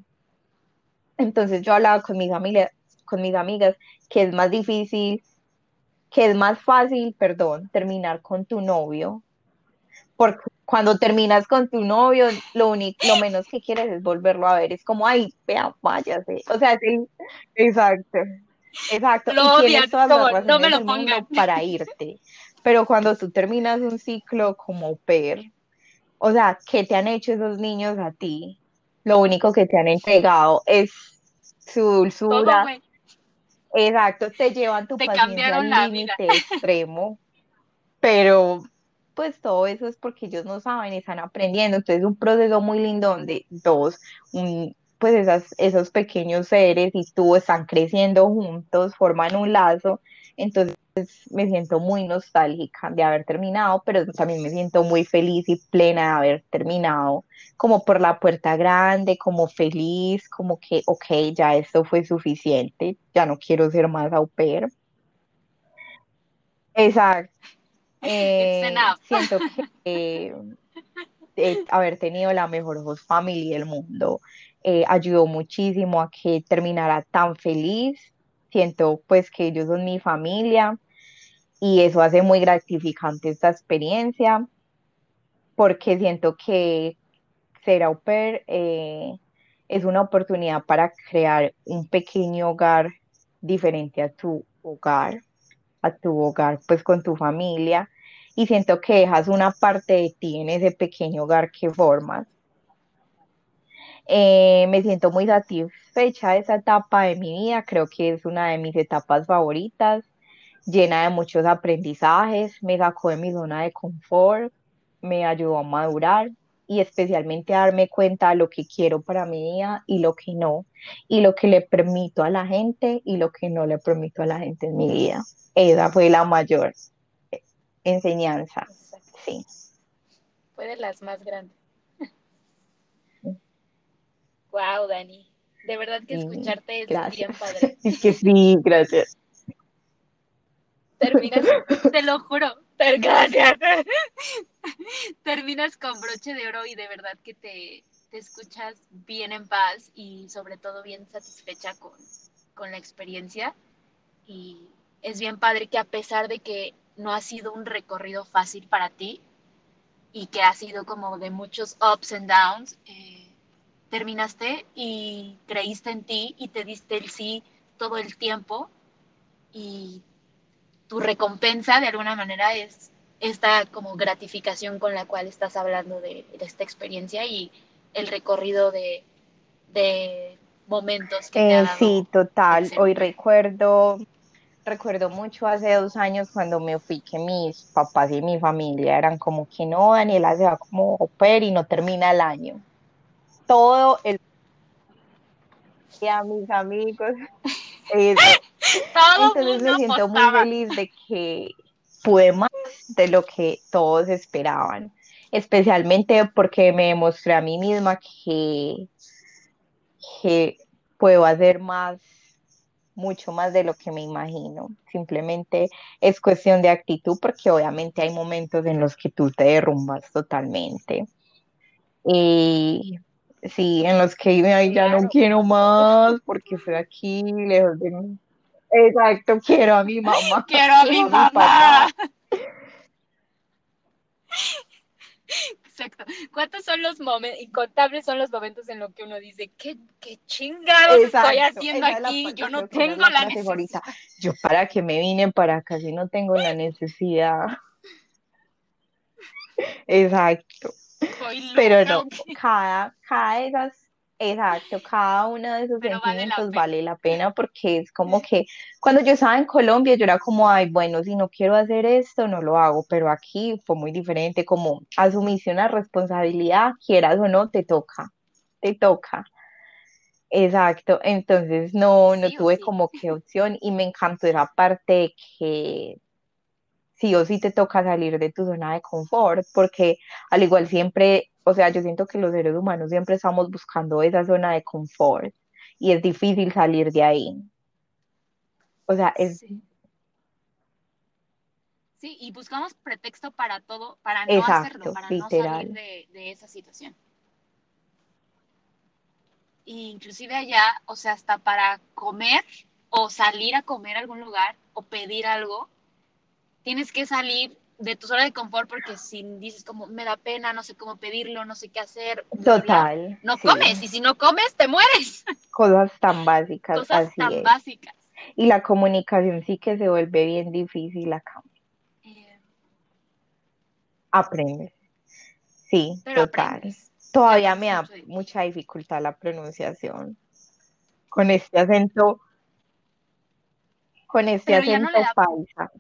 Entonces yo hablaba con mis amigas, con mis amigas que es más difícil, que es más fácil, perdón, terminar con tu novio, porque cuando terminas con tu novio, lo único, lo menos que quieres es volverlo a ver, es como, ay, vea, váyase. O sea, el- exacto, exacto, y Lo tienes odian, todas las no me lo pongan. para irte, pero cuando tú terminas un ciclo como pair, o sea, ¿qué te han hecho esos niños a ti? Lo único que te han entregado es su dulzura. Exacto, te llevan tu Te al límite extremo, pero pues todo eso es porque ellos no saben, están aprendiendo, entonces es un proceso muy lindo donde dos, un, pues esas, esos pequeños seres y tú están creciendo juntos, forman un lazo, entonces me siento muy nostálgica de haber terminado, pero también me siento muy feliz y plena de haber terminado, como por la puerta grande, como feliz, como que, ok, ya esto fue suficiente, ya no quiero ser más au pair. Exacto. Eh, siento que eh, eh, haber tenido la mejor host family del mundo eh, ayudó muchísimo a que terminara tan feliz. Siento pues que ellos son mi familia y eso hace muy gratificante esta experiencia porque siento que ser au pair eh, es una oportunidad para crear un pequeño hogar diferente a tu hogar, a tu hogar pues con tu familia y siento que dejas una parte de ti en ese pequeño hogar que formas. Eh, me siento muy satisfecha de esa etapa de mi vida, creo que es una de mis etapas favoritas, llena de muchos aprendizajes, me sacó de mi zona de confort, me ayudó a madurar y especialmente a darme cuenta de lo que quiero para mi vida y lo que no, y lo que le permito a la gente y lo que no le permito a la gente en mi vida. Esa fue la mayor enseñanza. Sí. Fue de las más grandes. Wow, Dani. De verdad que escucharte es bien padre. Es que sí, gracias. Terminas, te lo juro, gracias. Terminas con broche de oro y de verdad que te, te escuchas bien en paz y sobre todo bien satisfecha con, con la experiencia. Y es bien padre que a pesar de que no ha sido un recorrido fácil para ti y que ha sido como de muchos ups and downs, eh, terminaste y creíste en ti y te diste el sí todo el tiempo y tu recompensa de alguna manera es esta como gratificación con la cual estás hablando de, esta experiencia y el recorrido de, momentos que te ha eh, Sí, total. Hoy recuerdo recuerdo mucho hace dos años cuando me fui que mis papás y mi familia eran como que no, Daniela se va como oper y no termina el año. Todo el a mis amigos. Entonces me siento muy feliz de que pude más de lo que todos esperaban, especialmente porque me demostré a mí misma que, que puedo hacer más mucho más de lo que me imagino. Simplemente es cuestión de actitud porque obviamente hay momentos en los que tú te derrumbas totalmente. Y sí, en los que ya no quiero más porque estoy aquí lejos de mí. Exacto, quiero a mi mamá. Quiero a mi mamá. Exacto. ¿Cuántos son los momentos, incontables son los momentos en los que uno dice, qué, qué chingados estoy haciendo aquí? Yo no tengo la necesidad. Yo para que me vine para acá si no tengo la necesidad. Exacto. Pero no, cada, cada de esas Exacto, cada uno de esos sentimientos vale la, pena porque es como que cuando yo estaba en Colombia yo era como, ay, bueno, si no quiero hacer esto, no lo hago, pero aquí fue muy diferente, como asumiste una responsabilidad, quieras o no, te toca, te toca. Exacto, entonces no, no tuve como que opción y me encantó esa parte de que sí o sí te toca salir de tu zona de confort, porque al igual siempre o sea, yo siento que los seres humanos siempre estamos buscando esa zona de confort y es difícil salir de ahí. O sea, es... Sí. y buscamos pretexto para todo, para no hacerlo, para no salir de, esa situación. inclusive allá, o sea, hasta para comer o salir a comer a algún lugar o pedir algo, tienes que salir de tu zona de confort porque si dices como me da pena, no sé cómo pedirlo, no sé qué hacer. Total. no comes y si no comes te mueres. Cosas tan básicas. Cosas tan básicas. Y la comunicación sí que se vuelve bien difícil acá. Eh, aprendes. Sí, total. Todavía me da mucha dificultad la pronunciación. Con este acento, con este acento paisa.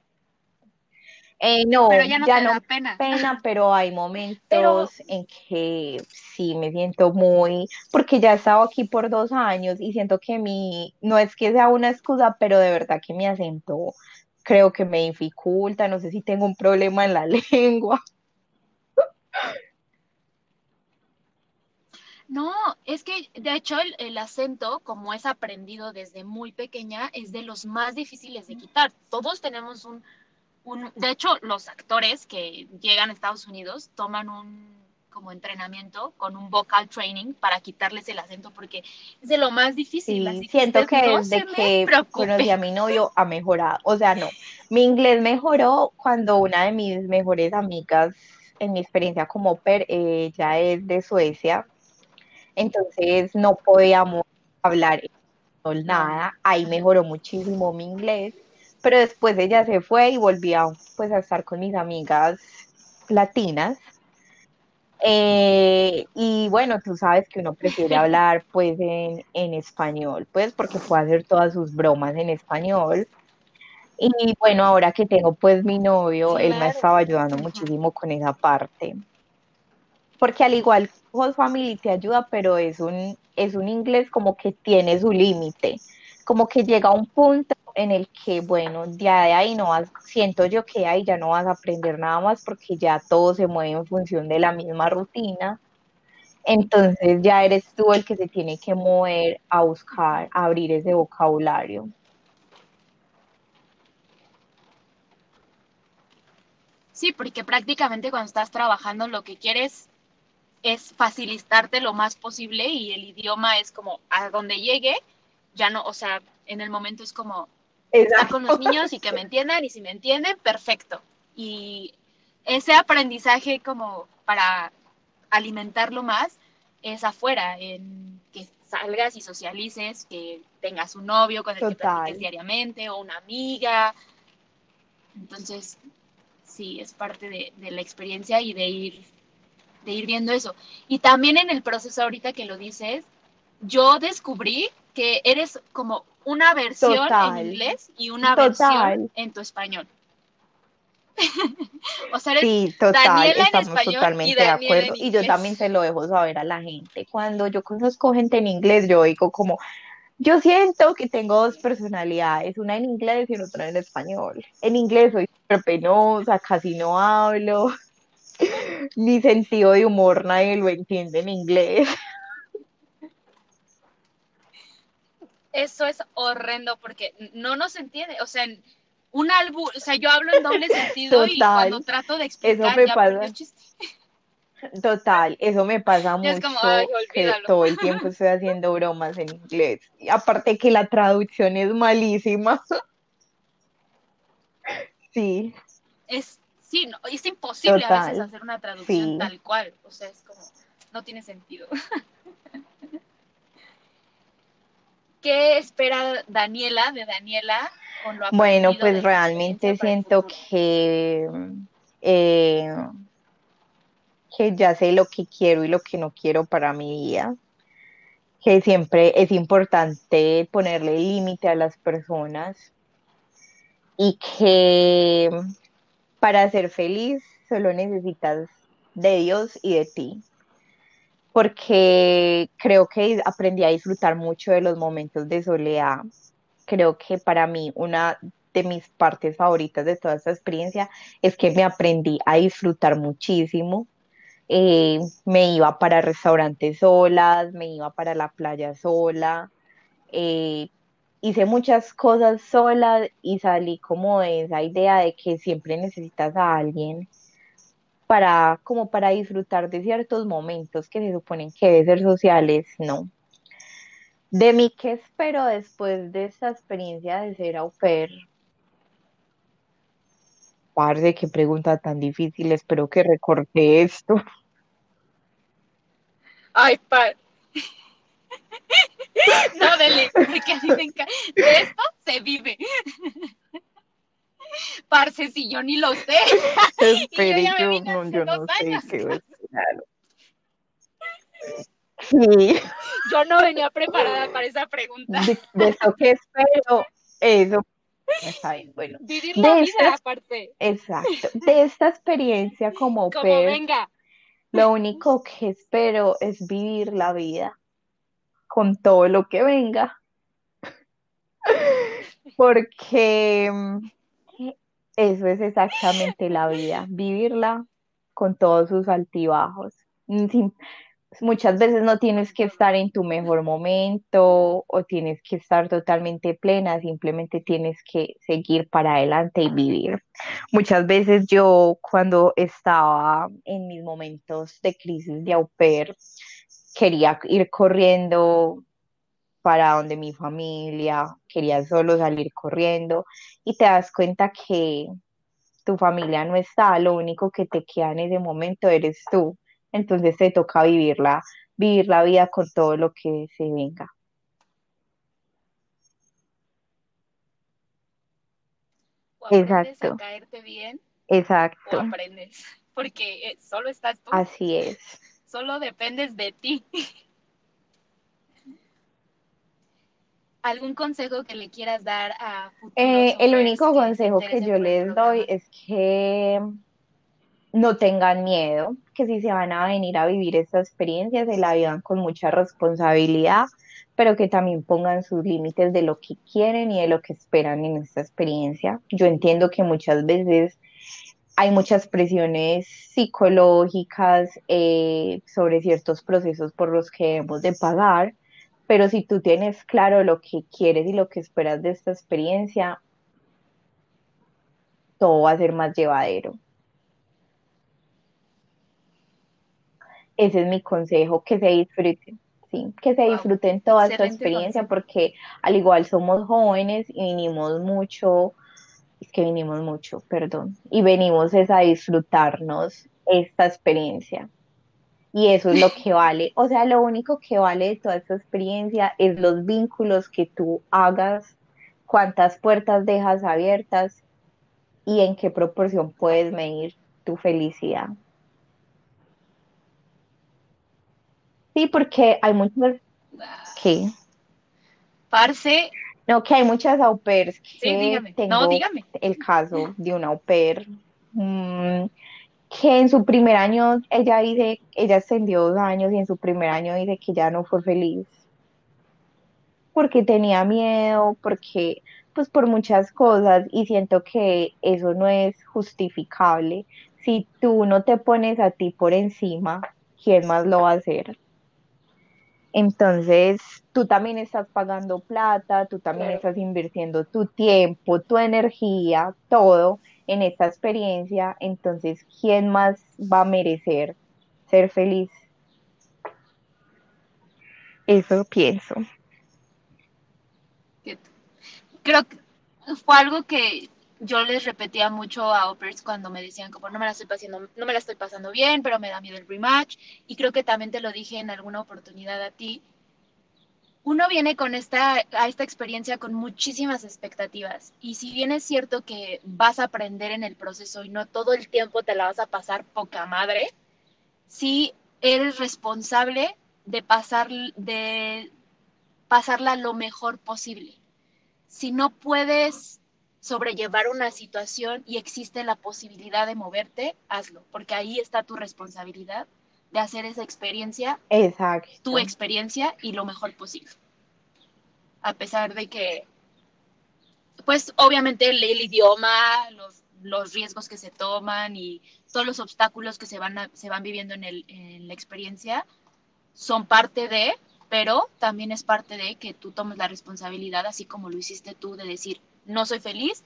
Eh, no, ya no, da pena. pero hay momentos en que sí me siento muy, porque ya he estado aquí por dos años y siento que mi, no es que sea una excusa, pero de verdad que mi acento creo que me dificulta, no sé si tengo un problema en la lengua. No, es que de hecho el, el, acento, como es aprendido desde muy pequeña, es de los más difíciles de quitar. Todos tenemos un, de hecho, los actores que llegan a Estados Unidos toman un como entrenamiento con un vocal training para quitarles el acento porque es de lo más difícil. Sí, siento que desde que conocí a mi novio ha mejorado. O sea, no, mi inglés mejoró cuando una de mis mejores amigas en mi experiencia como per, ella es de Suecia, entonces no podíamos hablar nada. Ahí mejoró muchísimo mi inglés pero después ella se fue y volvió pues a estar con mis amigas latinas. Eh, y bueno, tú sabes que uno prefiere hablar pues en, español, pues porque puede hacer todas sus bromas en español. Y bueno, ahora que tengo pues mi novio, él me estaba ayudando muchísimo con esa parte. Porque al igual Host Family te ayuda, pero es un, es un inglés como que tiene su límite. Como que llega a un punto en el que, bueno, ya de ahí no vas, siento yo que ahí ya no vas a aprender nada más porque ya todo se mueve en función de la misma rutina. Entonces ya eres tú el que se tiene que mover a buscar, a abrir ese vocabulario. Sí, porque prácticamente cuando estás trabajando lo que quieres es facilitarte lo más posible y el idioma es como a donde llegue, ya no, o sea, en el momento es como estar con los niños y que me entiendan y si me entienden, perfecto. Y ese aprendizaje como para alimentarlo más es afuera, en que salgas y socialices, que tengas un novio con el que platiques diariamente o una amiga. Entonces, sí, es parte de, la experiencia y de ir, de ir viendo eso. Y también en el proceso ahorita que lo dices, yo descubrí que eres como una versión en inglés y una versión en tu español. o sea, eres sí, total, estamos totalmente de acuerdo. Y yo también se lo dejo saber a la gente. Cuando yo conozco gente en inglés, yo digo como, yo siento que tengo dos personalidades, una en inglés y otra en español. En inglés soy súper penosa, casi no hablo. Mi sentido de humor nadie lo entiende en inglés. Eso es horrendo porque no nos entiende, o sea, un álbum, o sea, yo hablo en doble sentido y cuando trato de explicar Eso me pasa. Total, eso me pasa mucho, que todo el tiempo estoy haciendo bromas en inglés. Y aparte que la traducción es malísima. sí. Es, sí, no, es imposible a veces hacer una traducción tal cual, o sea, es como, no tiene sentido. ¿Qué espera Daniela de Daniela con lo Bueno, pues realmente siento que... Eh, que ya sé lo que quiero y lo que no quiero para mi vida, que siempre es importante ponerle límite a las personas y que para ser feliz solo necesitas de Dios y de ti, porque creo que aprendí a disfrutar mucho de los momentos de soledad. Creo que para mí una de mis partes favoritas de toda esta experiencia es que me aprendí a disfrutar muchísimo eh, me iba para restaurantes solas, me iba para la playa sola, eh, hice muchas cosas sola y salí como de esa idea de que siempre necesitas a alguien para como para disfrutar de ciertos momentos que se suponen que deben ser sociales, no. De mí, ¿qué espero después de esta experiencia de ser au pair? Parce, qué pregunta tan difícil, espero que recorte esto. Ay, par. No, dele, porque a mí me encanta. De esto se vive. Parce, si yo ni lo sé. Yo, no, yo no sé qué. Sí. Yo no venía preparada para esa pregunta. De, eso que espero, eso Está bien, bueno. Vivir la vida aparte. Exacto. De esta experiencia como, como venga. Lo único que espero es vivir la vida con todo lo que venga. Porque mm, eso es exactamente la vida, vivirla con todos sus altibajos. Sin, muchas veces no tienes que estar en tu mejor momento o tienes que estar totalmente plena, simplemente tienes que seguir para adelante y vivir. Muchas veces yo cuando estaba en mis momentos de crisis de au pair, quería ir corriendo para donde mi familia, quería solo salir corriendo y te das cuenta que tu familia no está, lo único que te queda en ese momento eres tú entonces te toca vivirla, vivir la vida con todo lo que se venga. O aprendes Exacto. a caerte bien. Exacto. O aprendes, porque eh, solo estás tú. Así es. Solo dependes de ti. ¿Algún consejo que le quieras dar a eh, El único consejo que yo les doy es que no tengan miedo, que si se van a venir a vivir esta experiencia, se la vivan con mucha responsabilidad, pero que también pongan sus límites de lo que quieren y de lo que esperan en esta experiencia. Yo entiendo que muchas veces hay muchas presiones psicológicas eh, sobre ciertos procesos por los que debemos de pagar, pero si tú tienes claro lo que quieres y lo que esperas de esta experiencia, todo va a ser más llevadero. Ese es mi consejo, que se disfruten, sí, que se disfruten toda esta experiencia porque al igual somos jóvenes y vinimos mucho, es que vinimos mucho, perdón, y venimos es a disfrutarnos esta experiencia. Y eso es lo que vale. O sea, lo único que vale de toda esta experiencia es los vínculos que tú hagas, cuántas puertas dejas abiertas y en qué proporción puedes medir tu felicidad. Sí, porque hay muchas... ¿Qué? Parce. No, que hay muchas au pairs que sí, dígame. no, dígame. el caso de una au pair mm, que en su primer año ella dice, ella extendió dos años y en su primer año dice que ya no fue feliz porque tenía miedo, porque pues por muchas cosas y siento que eso no es justificable. Si tú no te pones a ti por encima, ¿quién más lo va a hacer? Entonces, tú también estás pagando plata, tú también estás invirtiendo tu tiempo, tu energía, todo en esta experiencia. Entonces, ¿quién más va a merecer ser feliz? Eso pienso creo que fue algo que yo les repetía mucho a Opers cuando me decían como no me la estoy pasando, no me la estoy pasando bien, pero me da miedo el rematch. Y creo que también te lo dije en alguna oportunidad a ti. Uno viene con esta, a esta experiencia con muchísimas expectativas. Y si bien es cierto que vas a aprender en el proceso y no todo el tiempo te la vas a pasar poca madre, sí eres responsable de pasar, de pasarla lo mejor posible si no puedes sobrellevar una situación y existe la posibilidad de moverte, hazlo, porque ahí está tu responsabilidad de hacer esa experiencia, Exacto. tu experiencia y lo mejor posible. A pesar de que, pues obviamente el, idioma, los, los, riesgos que se toman y todos los obstáculos que se van, se van viviendo en, el, en la experiencia son parte de, pero también es parte de que tú tomes la responsabilidad, así como lo hiciste tú, de decir, no soy feliz,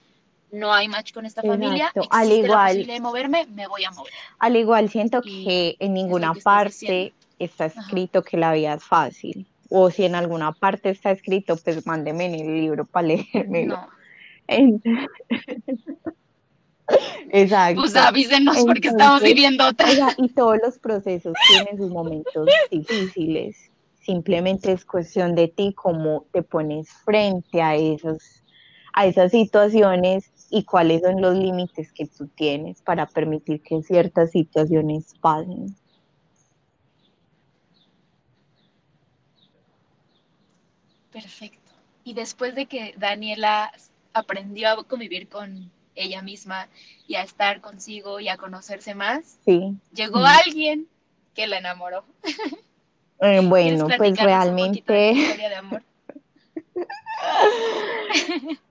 no hay match con esta familia, al igual, la posibilidad de moverme, me voy a mover. Al igual siento que en ninguna parte está escrito que la vida es fácil, o si en alguna parte está escrito, pues mándeme en el libro para leérmelo. No. Exacto. Pues avísenos porque estamos viviendo otra. y todos los procesos tienen sus momentos difíciles Simplemente es cuestión de ti cómo te pones frente a esos, a esas situaciones y cuáles son los límites que tú tienes para permitir que ciertas situaciones pasen. Perfecto. Y después de que Daniela aprendió a convivir con ella misma y a estar consigo y a conocerse más, llegó alguien que la enamoró. Eh, bueno, pues realmente...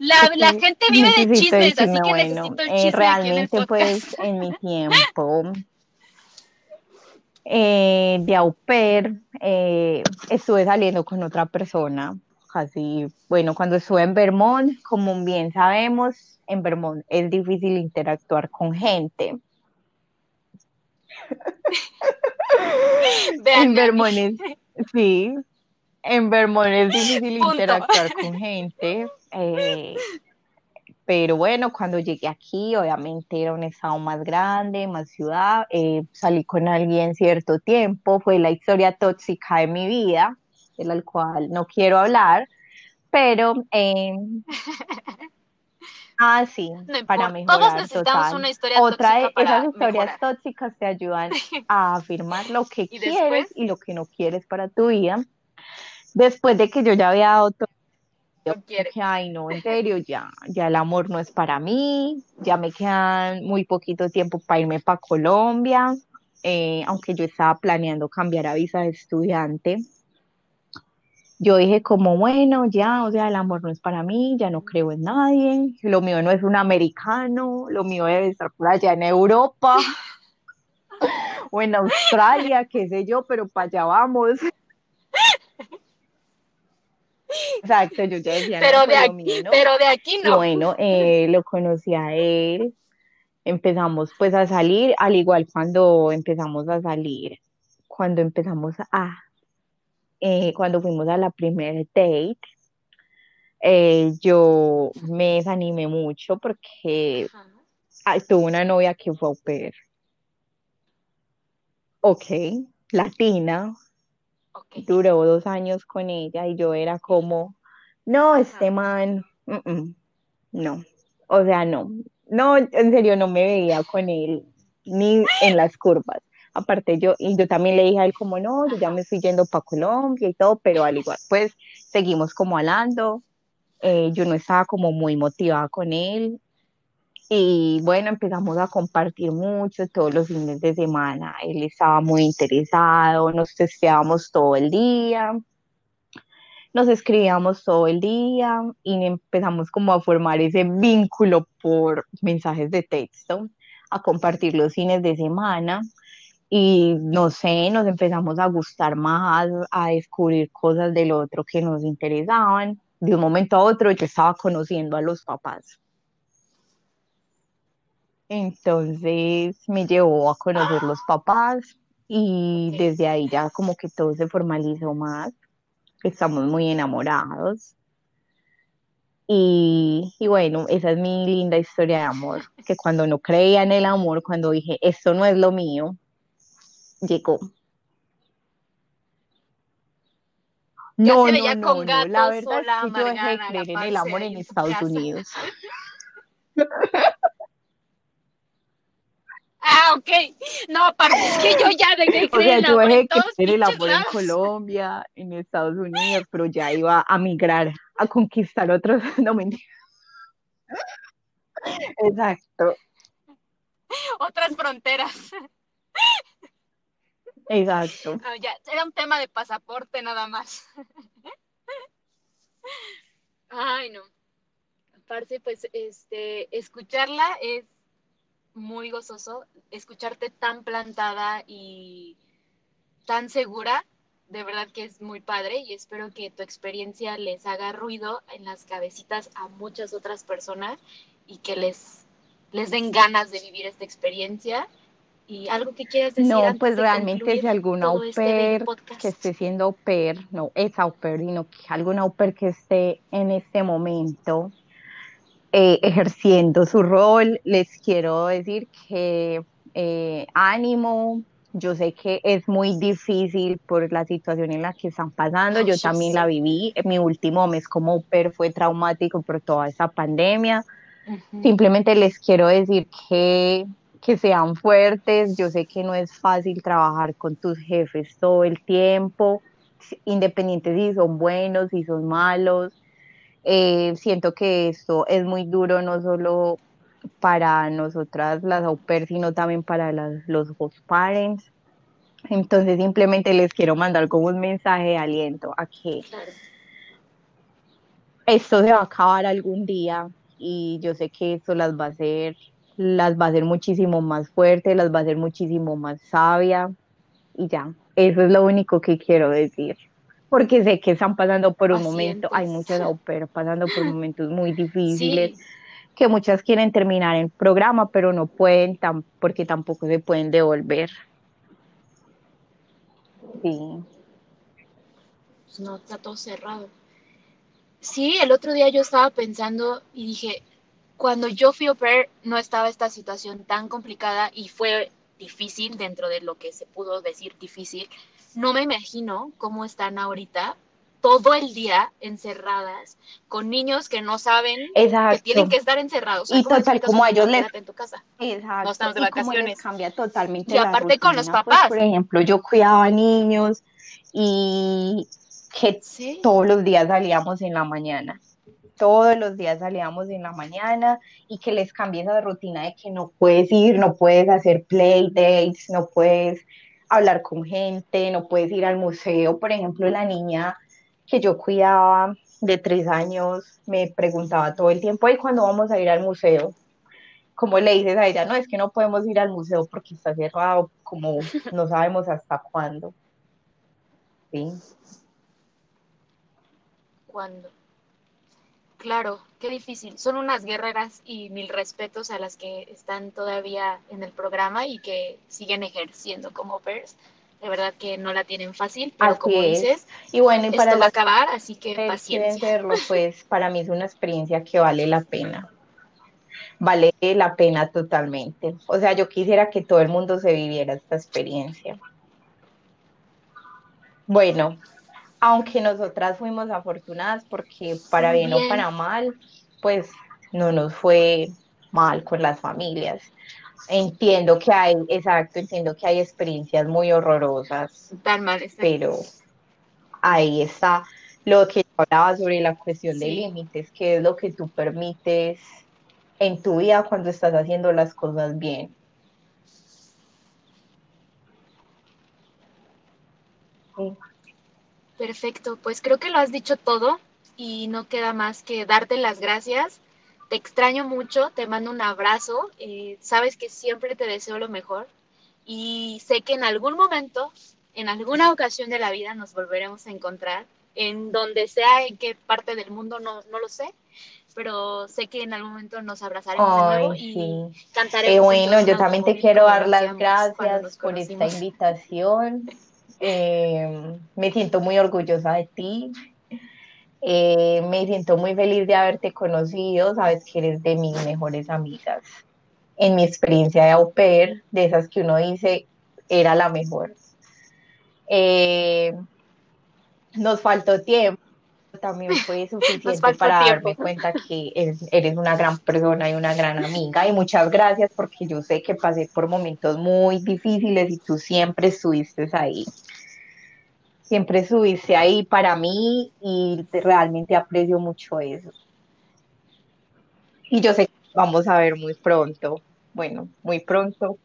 La, la, gente vive de chismes, así que necesito el eh, chisme realmente, pues, en mi tiempo eh, de au pair, eh, estuve saliendo con otra persona. Así, bueno, cuando estuve en Vermont, como bien sabemos, en Vermont es difícil interactuar con gente en Vermont sí, en Vermont es difícil interactuar con gente. Eh, pero bueno, cuando llegué aquí, obviamente era un estado más grande, más ciudad, eh, salí con alguien cierto tiempo, fue la historia tóxica de mi vida, de la cual no quiero hablar, pero eh, Ah, sí, para mejorar. Todos necesitamos una historia Otra tóxica de esas historias tóxicas te ayudan a afirmar lo que quieres y lo que no quieres para tu vida. Después de que yo ya había dado todo, que, ay, no, en serio, ya, ya el amor no es para mí, ya me quedan muy poquito tiempo para irme para Colombia, eh, aunque yo estaba planeando cambiar a visa de estudiante. Yo dije como, bueno, ya, o sea, el amor no es para mí, ya no creo en nadie, lo mío no es un americano, lo mío debe estar por allá en Europa o en Australia, qué sé yo, pero para allá vamos. Exacto, yo ya decía, pero, de, aquí, pero de aquí no. Bueno, eh, lo conocí a él, empezamos pues a salir, al igual cuando empezamos a salir, cuando empezamos a, eh, cuando fuimos a la primera date, eh, yo me desanimé mucho porque tuve una novia que fue au pair. Ok, latina, Duró dos años con ella y yo era como, no, este man, no, o sea, no, no, en serio, no me veía con él ni en las curvas. Aparte yo, y yo también le dije a él como, no, yo ya me estoy yendo para Colombia y todo, pero al igual, pues seguimos como hablando. Eh, yo no estaba como muy motivada con él y bueno, empezamos a compartir mucho todos los fines de semana. Él estaba muy interesado, nos testeábamos todo el día, nos escribíamos todo el día y empezamos como a formar ese vínculo por mensajes de texto, a compartir los fines de semana. Y no sé, nos empezamos a gustar más, a descubrir cosas del otro que nos interesaban. De un momento a otro yo estaba conociendo a los papás entonces me llevó a conocer los papás y desde ahí ya como que todo se formalizó más. Estamos muy enamorados. Y, bueno, esa es mi linda historia de amor, que cuando no creía en el amor, cuando dije, esto no es lo mío, llegó. No, no, no, no, la verdad es que yo dejé de creer en el amor en Estados Unidos. Ah, ok. No, aparte es que yo ya dejé O sea, yo dejé que el amor en Colombia, en Estados Unidos, pero ya iba a migrar, a conquistar otros. No, mentira. Exacto. Otras fronteras. Exacto. ya, era un tema de pasaporte nada más. Ay, no. Aparte, pues, este, escucharla es muy gozoso escucharte tan plantada y tan segura. De verdad que es muy padre y espero que tu experiencia les haga ruido en las cabecitas a muchas otras personas y que les, les den ganas de vivir esta experiencia. ¿Y algo que quieras decir? No, pues realmente si alguna au este pair que esté siendo au pair, no es au pair, sino que alguna au pair que esté en este momento eh, ejerciendo su rol. Les quiero decir que eh, ánimo, yo sé que es muy difícil por la situación en la que están pasando. yo también la viví. Mi último mes como per fue traumático por toda esa pandemia. Simplemente les quiero decir que, que sean fuertes. Yo sé que no es fácil trabajar con tus jefes todo el tiempo, independientes si son buenos, si son malos. Eh, siento que esto es muy duro no solo para nosotras las au pair, sino también para los host parents. Entonces simplemente les quiero mandar como un mensaje de aliento a que esto se va a acabar algún día y yo sé que esto las va a hacer, las va a hacer muchísimo más fuertes, las va a hacer muchísimo más sabia. Y ya, eso es lo único que quiero decir porque sé que están pasando por un momento, hay muchas au pasando por momentos muy difíciles, que muchas quieren terminar el programa, pero no pueden porque tampoco se pueden devolver. Sí. Pues no, está todo cerrado. Sí, el otro día yo estaba pensando y dije, cuando yo fui au pair no estaba esta situación tan complicada y fue difícil dentro de lo que se pudo decir difícil, no me imagino cómo están ahorita todo el día encerradas con niños que no saben que tienen que estar encerrados. y total, como a ellos les... En tu casa. Exacto. No estamos de vacaciones. cambia totalmente Y aparte con los pues, papás. por ejemplo, yo cuidaba niños y que todos los días salíamos en la mañana. todos los días salíamos en la mañana y que les cambie esa rutina de que no puedes ir, no puedes hacer play dates, no puedes hablar con gente, no puedes ir al museo. Por ejemplo, la niña que yo cuidaba de tres años me preguntaba todo el tiempo, ¿y cuándo vamos a ir al museo? como le dices a ella, no, es que no podemos ir al museo porque está cerrado, como no sabemos hasta cuándo. Sí. ¿Cuándo? Claro, qué difícil. Son unas guerreras y mil respetos a las que están todavía en el programa y que siguen ejerciendo como pers. De verdad que no la tienen fácil, pero como dices, y bueno, y para esto va a acabar, así que paciencia. Verlo, pues para mí es una experiencia que vale la pena vale la pena totalmente. O sea, yo quisiera que todo el mundo se viviera esta experiencia. Bueno, aunque nosotras fuimos afortunadas porque para bien, o para mal, pues no nos fue mal con las familias. Entiendo que hay, exacto, entiendo que hay experiencias muy horrorosas. Tan mal Pero ahí está lo que hablaba sobre la cuestión de límites, que es lo que tú permites en tu vida cuando estás haciendo las cosas bien. Perfecto, pues creo que lo has dicho todo y no queda más que darte las gracias. Te extraño mucho, te mando un abrazo, eh, sabes que siempre te deseo lo mejor y sé que en algún momento, en alguna ocasión de la vida nos volveremos a encontrar, en donde sea, en qué parte del mundo, no, no lo sé, pero sé que en algún momento nos abrazaremos de nuevo y cantaremos. Eh, bueno, yo también te quiero dar las gracias por esta invitación. Eh, me siento muy orgullosa de ti. Eh, me siento muy feliz de haberte conocido. Sabes que eres de mis mejores amigas. En mi experiencia de au de esas que uno dice, era la mejor. nos faltó tiempo también fue suficiente para darme cuenta que eres, una gran persona y una gran amiga. Y muchas gracias porque yo sé que pasé por momentos muy difíciles y tú siempre estuviste ahí. Siempre estuviste ahí para mí y realmente aprecio mucho eso. Y yo sé que vamos a ver muy pronto. Bueno, muy pronto.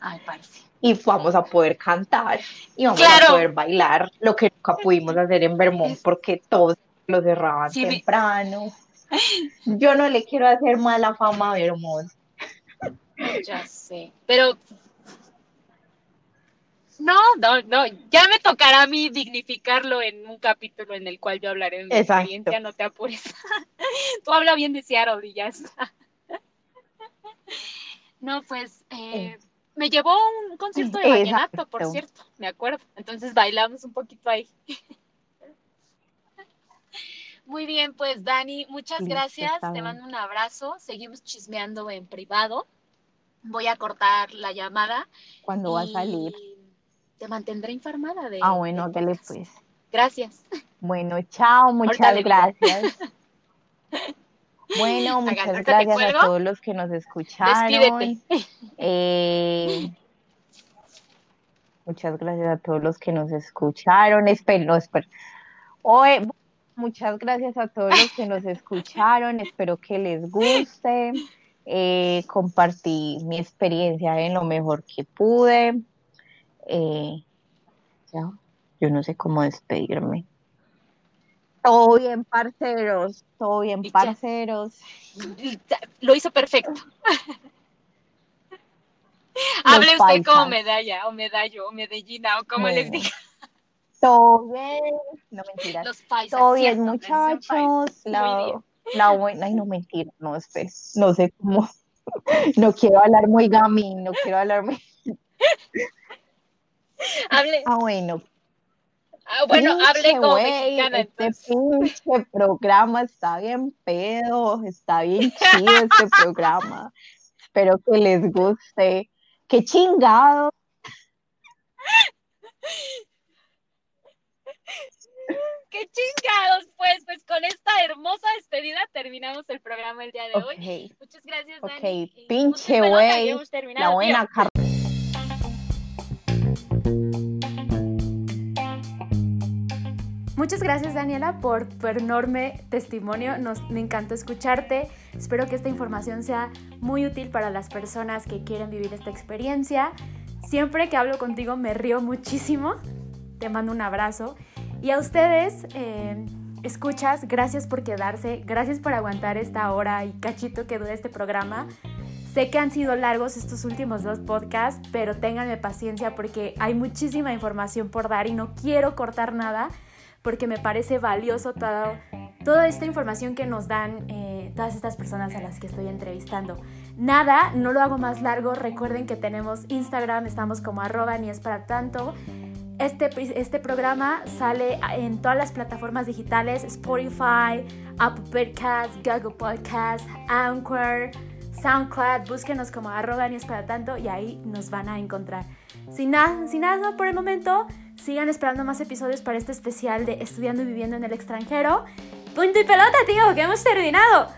Ay, parece y vamos a poder cantar y vamos a poder bailar, lo que nunca pudimos hacer en Vermont porque todos lo cerraban temprano. Yo no le quiero hacer mala fama a Vermont. Ya sé, pero no, no, no, ya me tocará a mí dignificarlo en un capítulo en el cual yo hablaré de mi experiencia, no te apures. Tú habla bien de Seattle y ya está. No, pues eh, me llevó a un concierto de vallenato, por cierto, me acuerdo. Entonces bailamos un poquito ahí. Muy bien, pues Dani, muchas gracias. Te mando un abrazo. Seguimos chismeando en privado. Voy a cortar la llamada. ¿Cuándo va a salir? Te mantendré informada de. Ah, bueno, dale pues. Gracias. Bueno, chao, muchas gracias. Bueno, muchas gracias a todos los que nos escucharon. Eh, muchas gracias a todos los que nos escucharon. Espero, no, espero. Muchas gracias a todos los que nos escucharon. Espero que les guste. Eh, compartí mi experiencia en lo mejor que pude. Eh, yo no sé cómo despedirme. Todo bien, parceros, todo bien, parceros. Lo hizo perfecto. Hable usted como medalla, o medallo, o medellina, o como les diga. Todo bien, no mentiras. Los paisas, todo bien, muchachos. La, la, buena, ay, no mentira, no, espes, no sé cómo. No quiero hablar muy gamín, no quiero hablar muy. Hable. Ah, bueno, Ah, bueno, hable como mexicana. Este pinche programa está bien pedo, está bien chido este programa. Espero que les guste. ¡Qué chingado! ¡Qué chingados! Pues, pues con esta hermosa despedida terminamos el programa el día de hoy. Muchas gracias, Dani. Ok, pinche güey. La buena muchas gracias Daniela por tu enorme testimonio. Nos, me encantó escucharte. Espero que esta información sea muy útil para las personas que quieren vivir esta experiencia. Siempre que hablo contigo me río muchísimo. Te mando un abrazo. Y a ustedes, eh, escuchas, gracias por quedarse. Gracias por aguantar esta hora y cachito que dura este programa. Sé que han sido largos estos últimos dos podcasts, pero ténganme paciencia porque hay muchísima información por dar y no quiero cortar nada porque me parece valioso toda esta información que nos dan eh, todas estas personas a las que estoy entrevistando. Nada, no lo hago más largo. Recuerden que tenemos Instagram, estamos como arroba ni es para tanto. Este, este programa sale en todas las plataformas digitales, Spotify, Apple Podcasts, Google Podcasts, Anchor, SoundCloud, búsquenos como arroba ni es para tanto y ahí nos van a encontrar. Sin nada, sin nada por el momento, sigan esperando más episodios para este especial de estudiando y viviendo en el extranjero. Punto y pelota, tío, que hemos terminado.